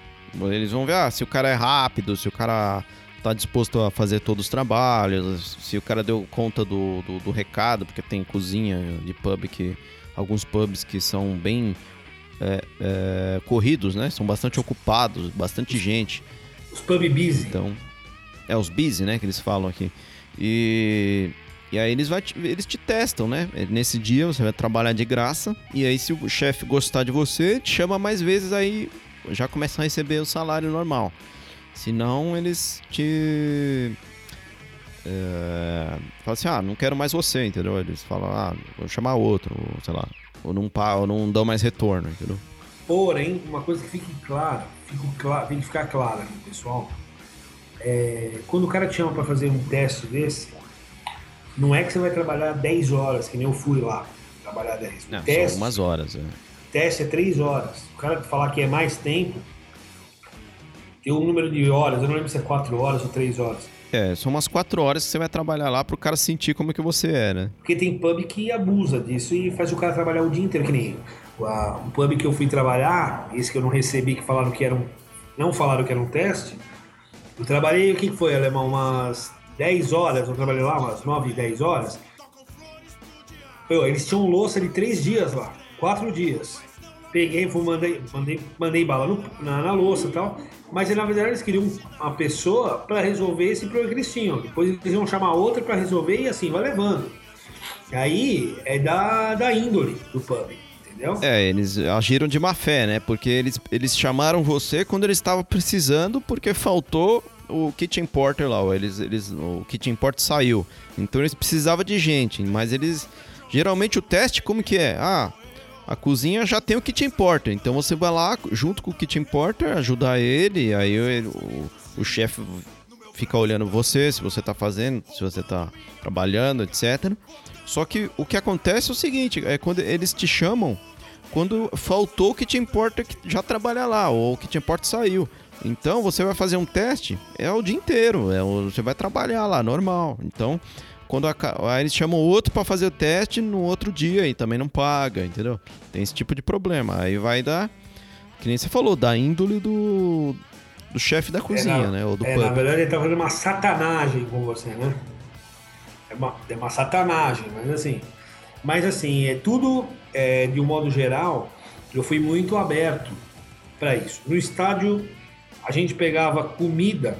Eles vão ver ah, se o cara é rápido, se o cara tá disposto a fazer todos os trabalhos, se o cara deu conta do, do, do recado, porque tem cozinha de pub que. Alguns pubs que são bem é, é, corridos, né? São bastante ocupados, bastante gente. Os pub busy. Então, é os busy, né? Que eles falam aqui. E, e aí eles, vai te, eles te testam, né? Nesse dia você vai trabalhar de graça. E aí, se o chefe gostar de você, te chama mais vezes, aí já começa a receber o salário normal. Senão, eles te. É, fala assim, ah, não quero mais você, entendeu? Eles falam, ah, vou chamar outro, ou, sei lá, ou não, ou não dão mais retorno, entendeu? Porém, uma coisa que fique clara, fique clara tem que ficar clara pessoal. É, quando o cara te chama para fazer um teste desse, não é que você vai trabalhar 10 horas, que nem eu fui lá trabalhar 10. Não, teste, são umas horas. É. Teste é 3 horas. O cara falar que é mais tempo, tem um número de horas, eu não lembro se é 4 horas ou 3 horas. É, são umas 4 horas que você vai trabalhar lá pro cara sentir como é que você é, né? Porque tem pub que abusa disso e faz o cara trabalhar o dia inteiro, que nem o pub que eu fui trabalhar, esse que eu não recebi, que falaram que era um. Não falaram que era um teste. Eu trabalhei, o que foi, Alemão? Umas 10 horas, eu trabalhei lá, umas 9, 10 horas. Eu, eles tinham louça de 3 dias lá, 4 dias. Peguei, fui, mandei, mandei, mandei bala no, na, na louça e tal. Mas na verdade eles queriam uma pessoa para resolver esse problema que eles tinham. Depois eles iam chamar outra para resolver e assim, vai levando. Aí é da, da índole do pub. Entendeu? É, eles agiram de má fé, né? Porque eles, eles chamaram você quando eles estavam precisando, porque faltou o Kitchen Porter lá. Eles, eles, o Kitchen Porter saiu. Então eles precisavam de gente. Mas eles. Geralmente o teste, como que é? Ah, a cozinha já tem o kitchen porter, então você vai lá junto com o kitchen porter, ajudar ele, aí o, o chefe fica olhando você, se você tá fazendo, se você tá trabalhando, etc. Só que o que acontece é o seguinte, é quando eles te chamam quando faltou o kitchen porter que já trabalha lá, ou o kitchen porter saiu. Então você vai fazer um teste, é o dia inteiro, é o, você vai trabalhar lá, normal. Então quando a, aí eles chamam outro para fazer o teste no outro dia e também não paga, entendeu? Tem esse tipo de problema. Aí vai dar, que nem você falou, da índole do, do chefe da cozinha, é, na, né? Ou do é, na verdade ele tá fazendo uma satanagem com você, né? É uma, é uma satanagem, mas assim. Mas assim, é tudo é, de um modo geral, eu fui muito aberto para isso. No estádio, a gente pegava comida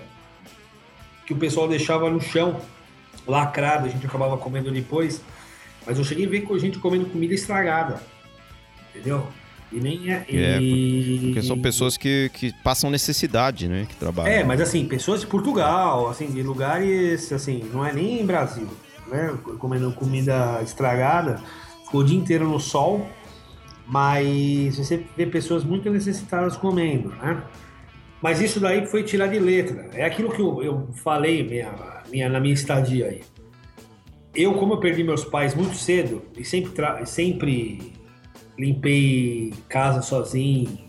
que o pessoal deixava no chão lacrado, a gente acabava comendo depois. Mas eu cheguei a ver com a gente comendo comida estragada. Entendeu? E nem é. é porque são pessoas que, que passam necessidade, né? Que trabalham. É, mas assim, pessoas de Portugal, assim, de lugares, assim, não é nem em Brasil, né? Comendo comida estragada, ficou o dia inteiro no sol, mas você vê pessoas muito necessitadas comendo, né? Mas isso daí foi tirar de letra. É aquilo que eu, eu falei minha, minha, na minha estadia aí. Eu, como eu perdi meus pais muito cedo e sempre, sempre limpei casa sozinho,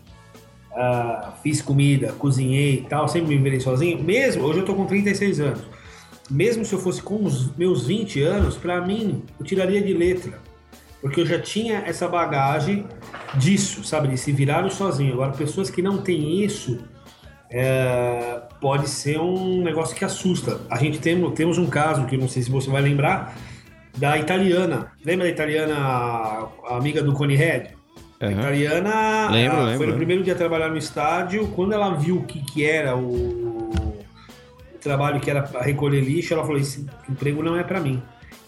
uh, fiz comida, cozinhei e tal, sempre me virei sozinho, mesmo, hoje eu tô com 36 anos, mesmo se eu fosse com os meus 20 anos, para mim, eu tiraria de letra, porque eu já tinha essa bagagem disso, sabe, de se virar sozinho. Agora, pessoas que não têm isso, é, pode ser um negócio que assusta. A gente tem, temos um caso que não sei se você vai lembrar da italiana. Lembra da italiana, a amiga do Cone Head? Uhum. A italiana lembro, lembro, foi no primeiro dia trabalhar no estádio. Quando ela viu o que, que era o, o trabalho que era recolher lixo, ela falou: Esse emprego não é para mim.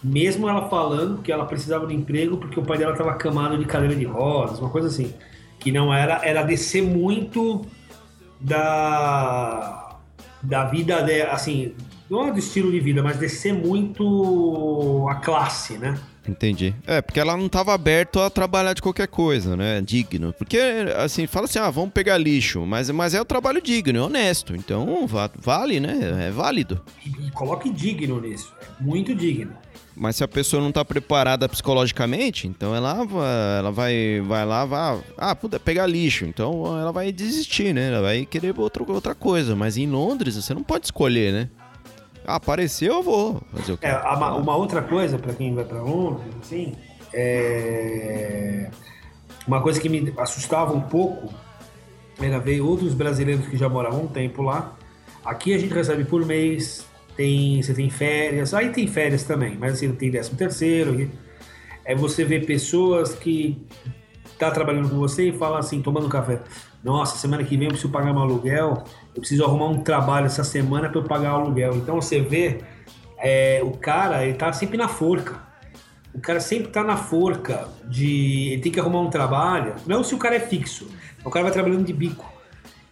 Mesmo ela falando que ela precisava de emprego porque o pai dela estava camado de cadeira de rodas, uma coisa assim. Que não era, era descer muito da, da vida dela, assim, não é do estilo de vida, mas de ser muito a classe, né? Entendi. É, porque ela não estava aberta a trabalhar de qualquer coisa, né? Digno. Porque, assim, fala assim, ah, vamos pegar lixo, mas, mas é o trabalho digno, é honesto. Então, vale, né? É válido. E, e coloque digno nisso. É muito digno. Mas se a pessoa não está preparada psicologicamente, então ela, ela vai, vai lá, vai, ah, puder pegar lixo. Então ela vai desistir, né? Ela vai querer outra, outra coisa. Mas em Londres você não pode escolher, né? Ah, apareceu, eu vou fazer o quê? É, uma, uma outra coisa para quem vai para Londres, assim, é, uma coisa que me assustava um pouco era ver outros brasileiros que já moravam um tempo lá. Aqui a gente recebe por mês, tem, você tem férias, aí tem férias também, mas assim, tem 13 terceiro. É você ver pessoas que tá trabalhando com você e fala assim, tomando café. Nossa, semana que vem eu preciso pagar meu aluguel, eu preciso arrumar um trabalho essa semana para eu pagar o aluguel. Então você vê é, o cara, ele tá sempre na forca. O cara sempre tá na forca de. Ele tem que arrumar um trabalho. Não se o cara é fixo. O cara vai trabalhando de bico.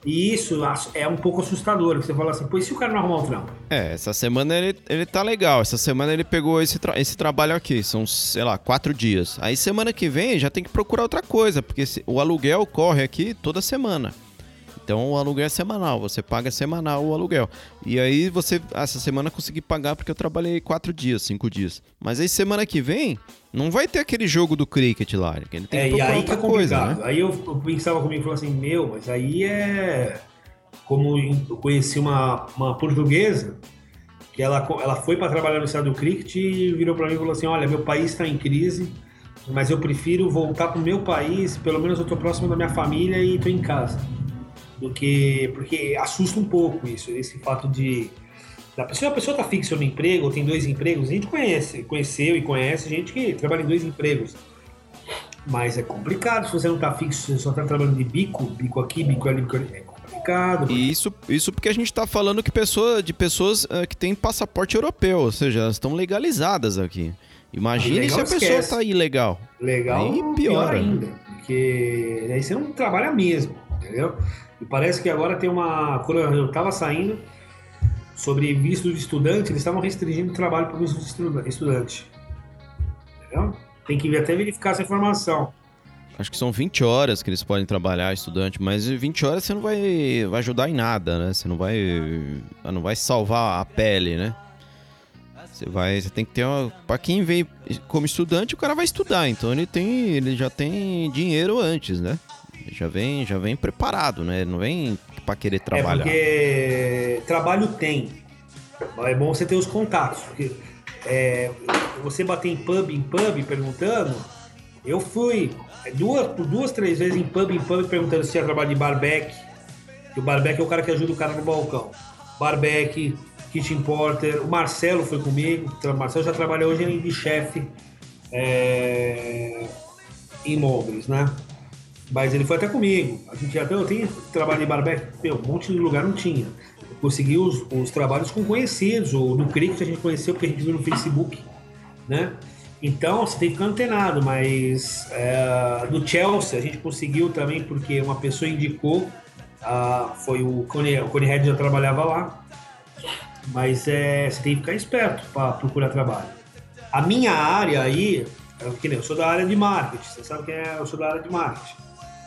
E isso é um pouco assustador. Você fala assim, e se o cara não arrumar um trampo? É, essa semana ele, ele tá legal. Essa semana ele pegou esse, tra esse trabalho aqui. São, sei lá, quatro dias. Aí semana que vem já tem que procurar outra coisa, porque o aluguel corre aqui toda semana. Então o aluguel é semanal, você paga semanal o aluguel. E aí você, essa semana consegui pagar porque eu trabalhei quatro dias, cinco dias. Mas aí semana que vem, não vai ter aquele jogo do cricket lá. Ele tem é, que e aí que é coisa, né? Aí eu, eu pensava comigo e falava assim, meu, mas aí é. Como eu conheci uma, uma portuguesa que ela, ela foi para trabalhar no estado do cricket e virou para mim e falou assim: Olha, meu país está em crise, mas eu prefiro voltar para o meu país, pelo menos eu estou próximo da minha família e estou em casa do que porque assusta um pouco isso, esse fato de da pessoa, a pessoa tá fixa no emprego ou tem dois empregos, a gente conhece, conheceu e conhece gente que trabalha em dois empregos. Mas é complicado se você não tá fixo, você só tá trabalhando de bico, bico aqui, bico ali, bico ali. É complicado. E isso, isso porque a gente tá falando que pessoa, de pessoas uh, que têm passaporte europeu, ou seja, elas estão legalizadas aqui. Imagine se a pessoa esquece. tá ilegal. Legal, aí piora. pior ainda. Porque aí você não trabalha mesmo, entendeu? E parece que agora tem uma. Quando eu estava saindo sobre visto de estudante, eles estavam restringindo o trabalho para visto de estudante. Entendeu? Tem que até verificar essa informação. Acho que são 20 horas que eles podem trabalhar, estudante, mas 20 horas você não vai, vai ajudar em nada, né? Você não vai, não vai salvar a pele, né? Você vai, você tem que ter uma, para quem vem como estudante, o cara vai estudar, então ele tem, ele já tem dinheiro antes, né? Já vem, já vem preparado, né? Não vem para querer trabalhar. É porque trabalho tem. É bom você ter os contatos. Porque é, você bater em pub, em pub, perguntando. Eu fui duas, duas, três vezes em pub, em pub, perguntando se tinha trabalho de barback. Que o barback é o cara que ajuda o cara no balcão. Barback, kitchen porter. O Marcelo foi comigo. O Marcelo já trabalhou hoje de chefe é, em Londres, né? Mas ele foi até comigo. A gente até eu tenho trabalho em barbeque, meu, um monte de lugar não tinha. Eu consegui os, os trabalhos com conhecidos, ou no Cricket a gente conheceu porque a gente viu no Facebook, né? Então você tem que ficar antenado, mas é, no Chelsea a gente conseguiu também porque uma pessoa indicou, ah, foi o Cone, o Cone Red já trabalhava lá, mas é, você tem que ficar esperto para procurar trabalho. A minha área aí, eu, eu sou da área de marketing, você sabe que é, eu sou da área de marketing.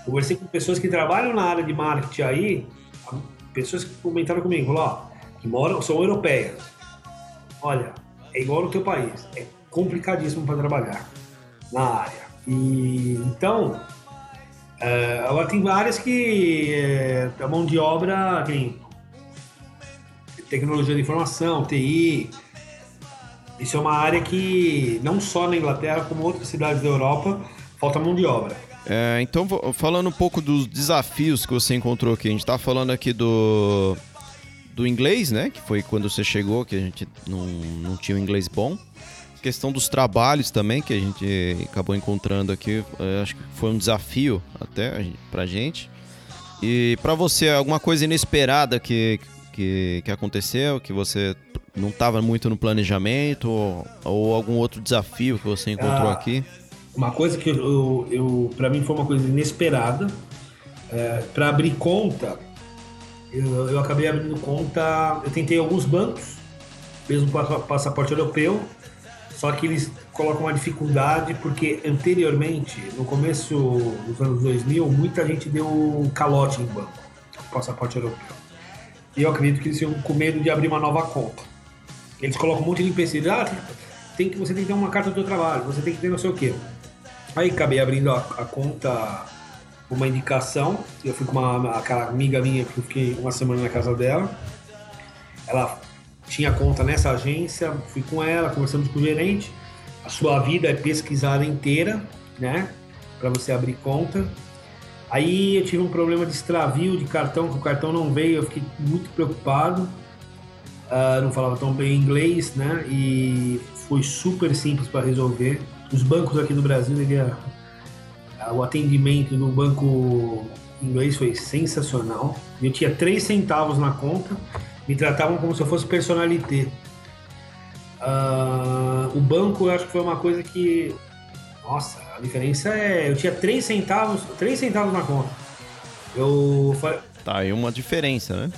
Conversei com pessoas que trabalham na área de marketing aí, pessoas que comentaram comigo, ó, que moram, são europeias. Olha, é igual no teu país, é complicadíssimo para trabalhar na área. E então, é, agora tem áreas que é, a mão de obra tem tecnologia de informação, TI. Isso é uma área que não só na Inglaterra, como outras cidades da Europa, falta mão de obra. É, então, falando um pouco dos desafios que você encontrou aqui, a gente tá falando aqui do, do inglês, né? Que foi quando você chegou, que a gente não, não tinha um inglês bom. A questão dos trabalhos também, que a gente acabou encontrando aqui, é, acho que foi um desafio até pra gente. E para você, alguma coisa inesperada que, que, que aconteceu, que você não estava muito no planejamento, ou, ou, algum outro desafio que você encontrou ah. aqui? Uma coisa que eu, eu para mim foi uma coisa inesperada. É, para abrir conta, eu, eu, acabei abrindo conta. Eu tentei alguns bancos, mesmo passaporte europeu, só que eles colocam uma dificuldade porque anteriormente, no começo dos anos 2000, muita gente deu calote em banco, passaporte europeu. E eu acredito que eles iam com medo de abrir uma nova conta. Eles colocam um monte de empecilhos. Ah, tem que, você tem que ter uma carta do seu trabalho, você tem que ter não sei o quê. Aí acabei abrindo a, a conta, uma indicação. Eu fui com uma, aquela amiga minha que fiquei uma semana na casa dela. Ela tinha conta nessa agência, fui com ela, conversamos com o gerente. a sua vida é pesquisada inteira, né? Para você abrir conta. Aí eu tive um problema de extravio de cartão, que o cartão não veio, eu fiquei muito preocupado. Uh, não falava tão bem inglês, né? E foi super simples para resolver. Os bancos aqui no Brasil, ele, uh, o atendimento no banco inglês foi sensacional. Eu tinha três centavos na conta, me tratavam como se eu fosse personalité. Uh, o banco, eu acho que foi uma coisa que. Nossa, a diferença é. Eu tinha 3 centavos, 3 centavos na conta. Eu. Tá aí uma diferença, né?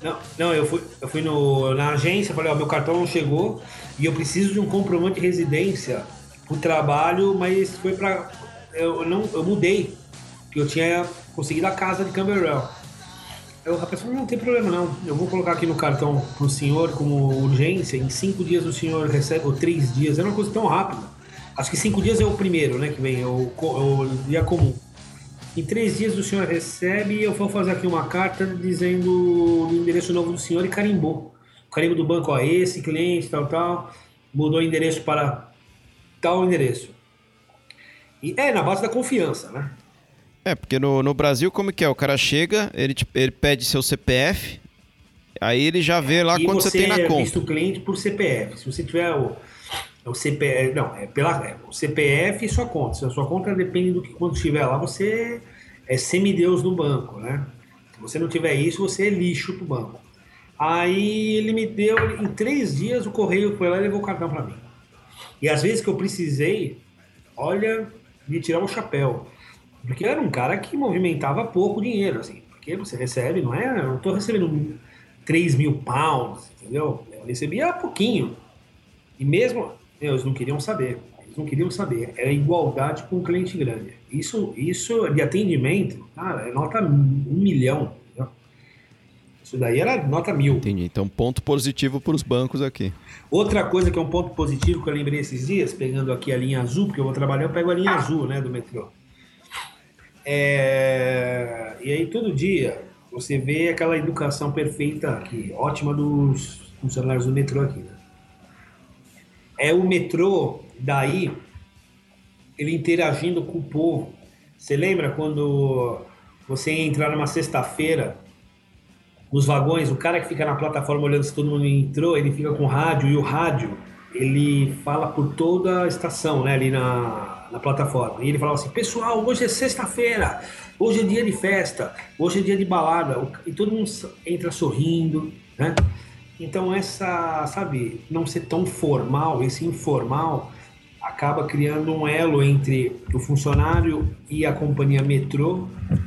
Não, não eu fui, eu fui no, na agência, falei, ó, meu cartão não chegou e eu preciso de um comprovante de residência pro trabalho, mas foi pra. Eu, não, eu mudei, porque eu tinha conseguido a casa de Camberwell. Eu, a pessoa não tem problema não. Eu vou colocar aqui no cartão pro senhor como urgência. Em cinco dias o senhor recebe, ou três dias. É uma coisa tão rápida. Acho que cinco dias é o primeiro, né? Que vem, é o, é o dia comum. Em três dias o senhor recebe e eu vou fazer aqui uma carta dizendo o endereço novo do senhor e carimbou. O carimbo do banco, ó, esse cliente, tal, tal, mudou o endereço para tal endereço. E é na base da confiança, né? É, porque no, no Brasil, como que é? O cara chega, ele, te, ele pede seu CPF, aí ele já vê lá quanto você, tem na conta. Você é visto o cliente por CPF. Se você tiver o, o CPF, não, é pela, é, o CPF e sua conta. Se a sua conta depende do que quando estiver lá, você é semideus no banco, né? Se você não tiver isso, você é lixo pro banco. Aí ele me deu, em três dias o correio foi lá e levou o cartão para mim. E às vezes que eu precisei, olha, de tirar o chapéu. Porque eu era um cara que movimentava pouco dinheiro, assim. Porque você recebe, não é? Eu não tô recebendo 3 mil pounds, entendeu? Eu recebia pouquinho. E mesmo, eles não queriam saber. Eles não queriam saber. Era igualdade com um cliente grande. Isso, isso de atendimento, cara, é nota um milhão. Isso daí era nota mil. Entendi. Então, ponto positivo para os bancos aqui. Outra coisa que é um ponto positivo que eu lembrei esses dias, pegando aqui a linha azul, porque eu vou trabalhar, eu pego a linha azul, né, do metrô. É... E aí todo dia você vê aquela educação perfeita aqui, ótima dos funcionários do metrô aqui. Né? É o metrô daí ele interagindo com o povo. Você lembra quando você entrar numa sexta-feira nos vagões, o cara que fica na plataforma olhando se todo mundo entrou, ele fica com rádio e o rádio ele fala por toda a estação, né, ali na na plataforma. E ele falava assim: pessoal, hoje é sexta-feira, hoje é dia de festa, hoje é dia de balada. E todo mundo entra sorrindo, né? Então, essa, sabe, não ser tão formal, esse informal, acaba criando um elo entre o funcionário e a companhia metrô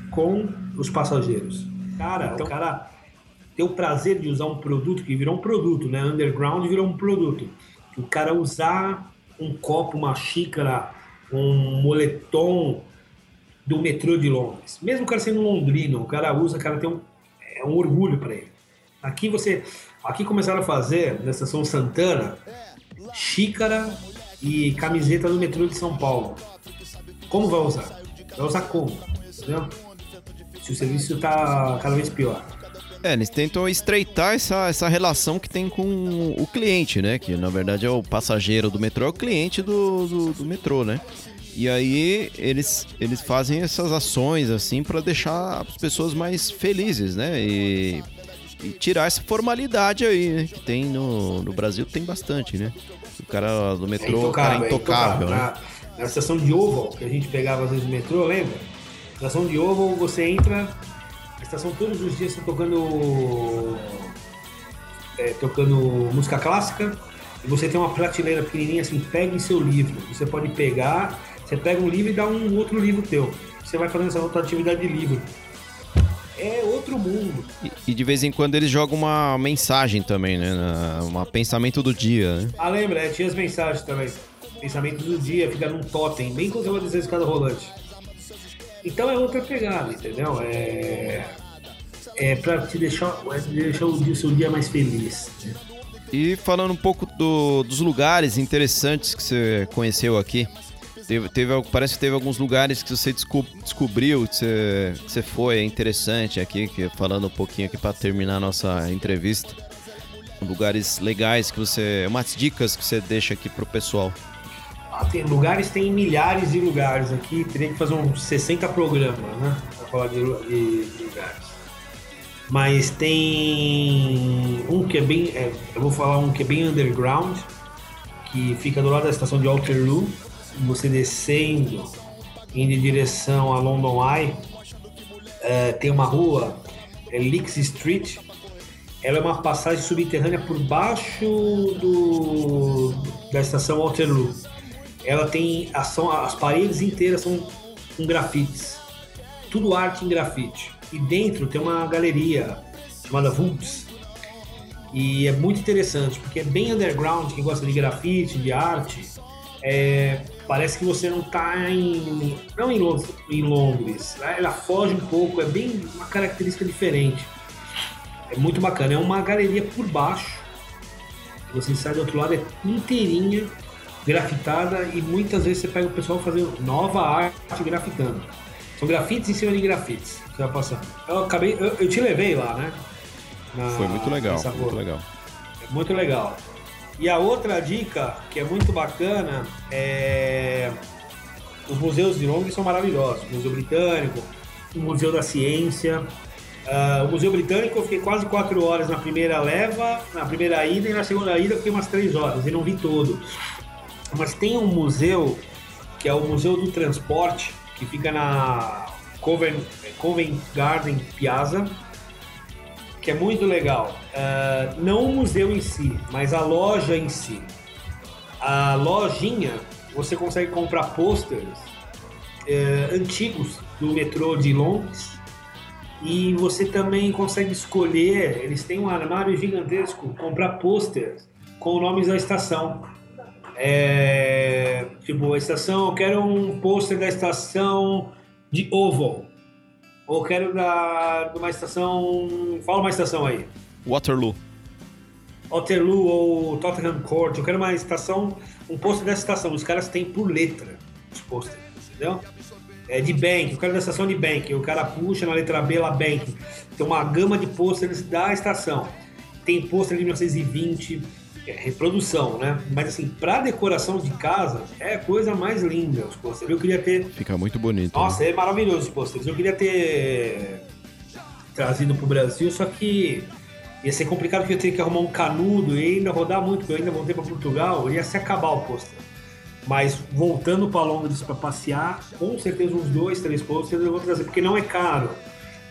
com os passageiros. Cara, então, o cara ter o prazer de usar um produto que virou um produto, né? Underground virou um produto. O cara usar um copo, uma xícara um moletom do metrô de Londres. Mesmo o cara sendo londrino, o cara usa, o cara tem um, é um orgulho para ele. Aqui você, aqui começaram a fazer na estação Santana xícara e camiseta do metrô de São Paulo. Como vai usar? Vai usar como? Entendeu? Se o serviço está cada vez pior. É, eles tentam estreitar essa, essa relação que tem com o cliente, né? Que na verdade é o passageiro do metrô, é o cliente do, do, do metrô, né? E aí eles, eles fazem essas ações assim para deixar as pessoas mais felizes, né? E, e tirar essa formalidade aí, né? Que tem no, no Brasil tem bastante, né? O cara do metrô, é intocável, cara é intocável, é intocável né? Na, na estação de Oval, que a gente pegava às vezes no metrô, lembra? Na estação de Oval você entra estação todos os dias está tocando é, tocando música clássica e você tem uma prateleira pequenininha assim, pegue seu livro. Você pode pegar, você pega um livro e dá um outro livro teu. Você vai fazendo essa outra atividade de livro. É outro mundo. E, e de vez em quando eles jogam uma mensagem também, né? Uma pensamento do dia, né? Ah, lembra? É, tinha as mensagens também. Pensamento do dia, fica num totem, bem vai dizer escada rolante. Então é outra pegada, entendeu? É é para te deixar, é deixar o dia, seu dia mais feliz. Né? E falando um pouco do, dos lugares interessantes que você conheceu aqui, teve, teve, parece que teve alguns lugares que você descobriu, que você, que você foi, é interessante aqui, que, falando um pouquinho aqui para terminar a nossa entrevista. Lugares legais que você. umas dicas que você deixa aqui pro pessoal. Ah, tem lugares, tem milhares de lugares aqui. Teria que fazer uns 60 programas, né? Pra falar de, de, de lugares. Mas tem um que é bem. é, eu vou falar um que é bem underground, que fica do lado da estação de Waterloo. Você descendo, indo em direção a London Eye, é, tem uma rua, é Leaks Street. Ela é uma passagem subterrânea por baixo do, da estação Waterloo. Ela tem. Ação, as paredes inteiras são com grafites. Tudo arte em grafite. E dentro tem uma galeria chamada Vulps. E é muito interessante, porque é bem underground, quem gosta de grafite, de arte. É, parece que você não está em. Não em Londres, em Londres. Ela foge um pouco, é bem uma característica diferente. É muito bacana. É uma galeria por baixo. Você sai do outro lado, é inteirinha, grafitada, e muitas vezes você pega o pessoal fazendo nova arte grafitando. São grafites em cima de grafites que vai passando. Eu acabei. Eu, eu te levei lá, né? Na- Foi muito legal, muito legal. É muito legal. E a outra dica que é muito bacana é. Os museus de Londres são maravilhosos. O Museu Britânico, o Museu da Ciência. Ah, o Museu Britânico eu fiquei quase quatro horas na primeira leva, na primeira ida e na segunda ida eu fiquei umas três horas e não vi todo. Mas tem um museu que é o Museu do Transporte, que fica na Covent, Covent Garden Piazza, que é muito legal. Ah, não o museu em si, mas a loja em si. A lojinha, você consegue comprar pôsteres eh, antigos do metrô de Londres e você também consegue escolher. Eles têm um armário gigantesco, comprar pôsteres com nomes da estação. É, tipo, a estação, eu quero um pôster da estação de Oval. Ou quero da, de uma estação. Fala uma estação aí. Waterloo. Waterloo ou Tottenham Court. Eu quero uma estação, um pôster dessa estação. Os caras têm por letra os pôsteres, entendeu? É de Bank, eu quero da estação de Bank. O cara puxa na letra B lá Bank. Tem uma gama de pôsteres da estação. Tem pôster de 1920, é reprodução, né? Mas assim, pra decoração de casa, é a coisa mais linda os pôsteres. Eu queria ter Fica muito bonito. nossa, né? é maravilhoso os pôsteres. Eu queria ter trazido pro Brasil, só que ia ser complicado porque eu teria que arrumar um canudo e ainda rodar muito, porque eu ainda voltei para Portugal, ia se acabar o pôster. Mas voltando para Londres para passear, com certeza uns dois, três pôsteres eu vou trazer, porque não é caro.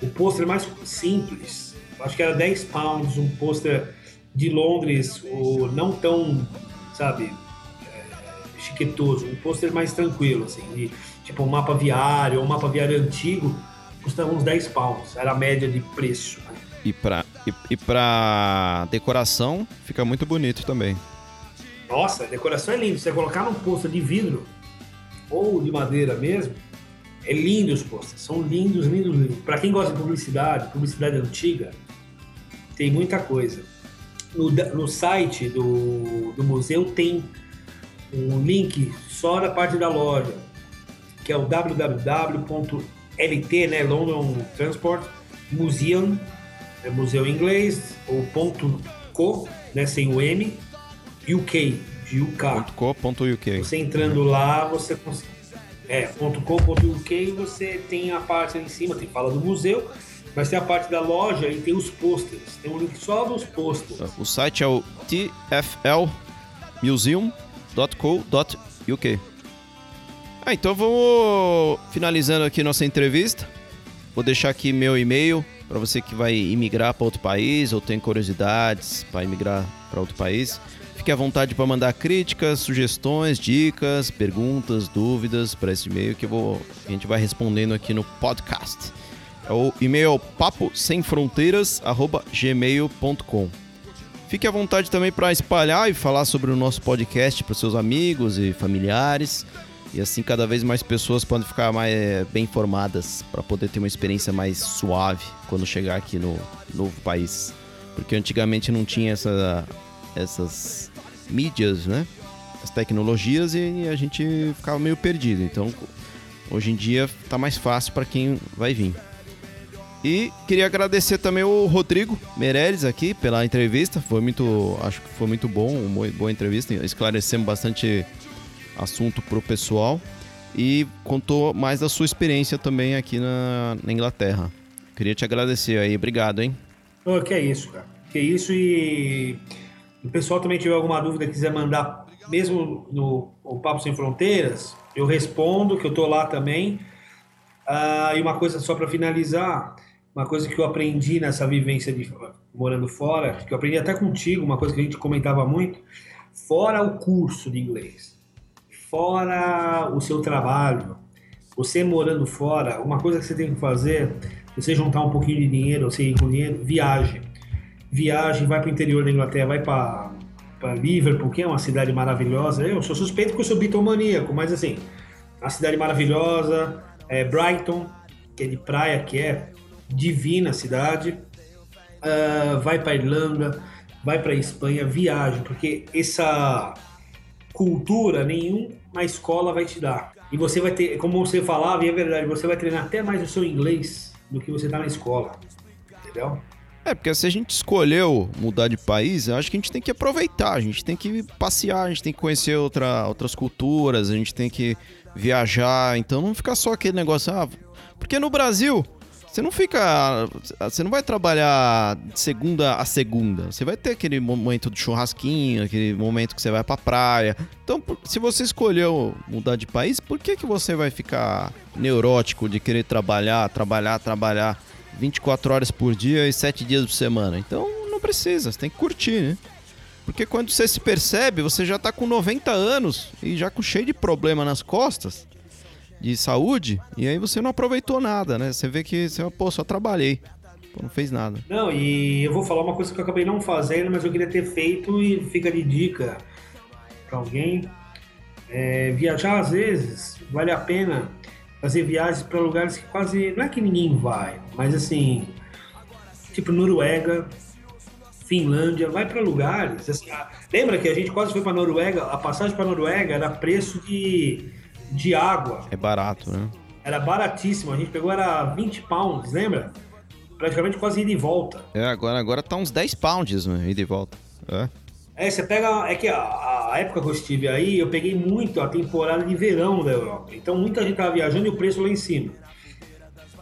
O pôster mais simples, acho que era 10 pounds, um pôster de Londres, o não tão, sabe, é, chiquetoso, um pôster mais tranquilo, assim, de, tipo um mapa viário, um mapa viário antigo, custava uns 10 pounds, era a média de preço. né? E pra, e, e pra decoração, fica muito bonito também. Nossa, a decoração é linda. Se você colocar num pôster de vidro ou de madeira mesmo, é lindo os pôsteres. São lindos, lindos, lindos. Para quem gosta de publicidade, publicidade antiga, tem muita coisa. No, no site do, do museu tem um link só da parte da loja, que é o www.lt, né, London Transport Museum, é museu em inglês, ou ponto .co, né, sem o M, UK, de UK. .co.uk. Você entrando lá, você cons- é .com.uk você tem a parte ali em cima, tem fala do museu, mas tem a parte da loja e tem os pôsteres. Tem um link só dos pôsteres. O site é o tflmuseum.co.uk. Ah, então vamos finalizando aqui nossa entrevista. Vou deixar aqui meu e-mail para você que vai imigrar para outro país ou tem curiosidades para imigrar para outro país. Fique à vontade para mandar críticas, sugestões, dicas, perguntas, dúvidas para esse e-mail que vou, a gente vai respondendo aqui no podcast. É o e-mail papo sem fronteiras@gmail.com. Fique à vontade também para espalhar e falar sobre o nosso podcast para seus amigos e familiares. E assim cada vez mais pessoas podem ficar mais eh, bem informadas para poder ter uma experiência mais suave quando chegar aqui no novo país. Porque antigamente não tinha essa, essas mídias, né? As tecnologias e a gente ficava meio perdido. Então hoje em dia tá mais fácil para quem vai vir. E queria agradecer também o Rodrigo Meirelles aqui pela entrevista. Foi muito, acho que foi muito bom, uma boa entrevista. Esclarecemos bastante assunto pro pessoal e contou mais da sua experiência também aqui na, na Inglaterra. Queria te agradecer aí, obrigado, hein? Oh, que é isso, cara. Que é isso e o pessoal também tiver alguma dúvida, quiser mandar, mesmo no o Papo Sem Fronteiras, eu respondo, que eu tô lá também. Ah, e uma coisa só para finalizar, uma coisa que eu aprendi nessa vivência de morando fora, que eu aprendi até contigo, uma coisa que a gente comentava muito, fora o curso de inglês, fora o seu trabalho, você morando fora, uma coisa que você tem que fazer, você juntar um pouquinho de dinheiro, você ir com dinheiro, viagem. Viagem, vai para o interior da Inglaterra, vai para Liverpool, que é uma cidade maravilhosa. Eu sou suspeito que eu sou bitomaníaco, mas assim, uma cidade maravilhosa, é Brighton, que é de praia, que é divina a cidade. Uh, vai para Irlanda, vai para Espanha, viagem, porque essa cultura nenhuma escola vai te dar. E você vai ter, como você falava, e é verdade, você vai treinar até mais o seu inglês do que você tá na escola. Entendeu? É, porque se a gente escolheu mudar de país, eu acho que a gente tem que aproveitar, a gente tem que passear, a gente tem que conhecer outra, outras culturas, a gente tem que viajar. Então não fica só aquele negócio, ah, porque no Brasil você não fica. Você não vai trabalhar segunda a segunda. Você vai ter aquele momento de churrasquinho, aquele momento que você vai pra praia. Então, se você escolheu mudar de país, por que, que você vai ficar neurótico de querer trabalhar, trabalhar, trabalhar 24 horas por dia e 7 dias por semana? Então, não precisa, você tem que curtir, né? Porque quando você se percebe, você já tá com 90 anos e já com cheio de problema nas costas de saúde, e aí você não aproveitou nada, né? Você vê que você, pô, só trabalhei. Pô, não fez nada. Não, e eu vou falar uma coisa que eu acabei não fazendo, mas eu queria ter feito e fica de dica para alguém. É, viajar às vezes vale a pena fazer viagens para lugares que quase não é que ninguém vai, mas assim, tipo Noruega, Finlândia, vai para lugares. Assim, lembra que a gente quase foi para Noruega? A passagem para Noruega era preço de de água. É barato, né? Era baratíssimo. A gente pegou, era 20 pounds, lembra? Praticamente quase ida e volta. É, agora, agora tá uns 10 pounds, né? Ida e volta. É. É, você pega. É que a, a, época que eu estive aí, eu peguei muito a temporada de verão da Europa. Então muita gente tava viajando e o preço lá em cima.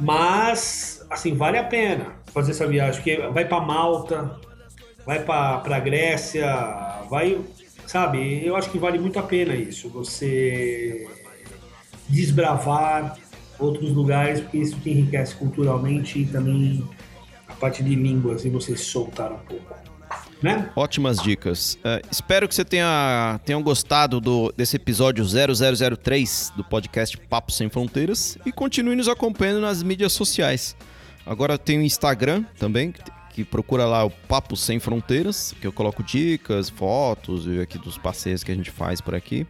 Mas, assim, vale a pena fazer essa viagem, porque vai para Malta, vai para Grécia, vai. Sabe, eu acho que vale muito a pena isso. Você desbravar outros lugares, porque isso te enriquece culturalmente e também a parte de línguas e você soltar um pouco. Né? Ótimas dicas. Uh, espero que você tenha tenham gostado do, desse episódio 0003 do podcast Papo Sem Fronteiras e continue nos acompanhando nas mídias sociais. Agora tem o Instagram também, que, procura lá o Papo Sem Fronteiras, que eu coloco dicas, fotos e aqui dos passeios que a gente faz por aqui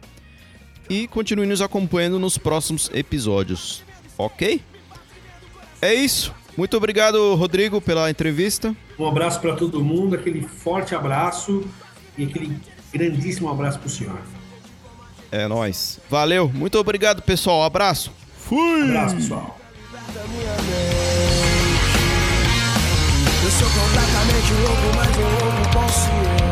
e continue nos acompanhando nos próximos episódios, ok? É isso. Muito obrigado, Rodrigo, pela entrevista. Um abraço para todo mundo, aquele forte abraço e aquele grandíssimo abraço para o senhor. É nóis. Valeu. Muito obrigado, pessoal. abraço. Fui. abraço, pessoal. Eu sou completamente louco, mas eu louco posso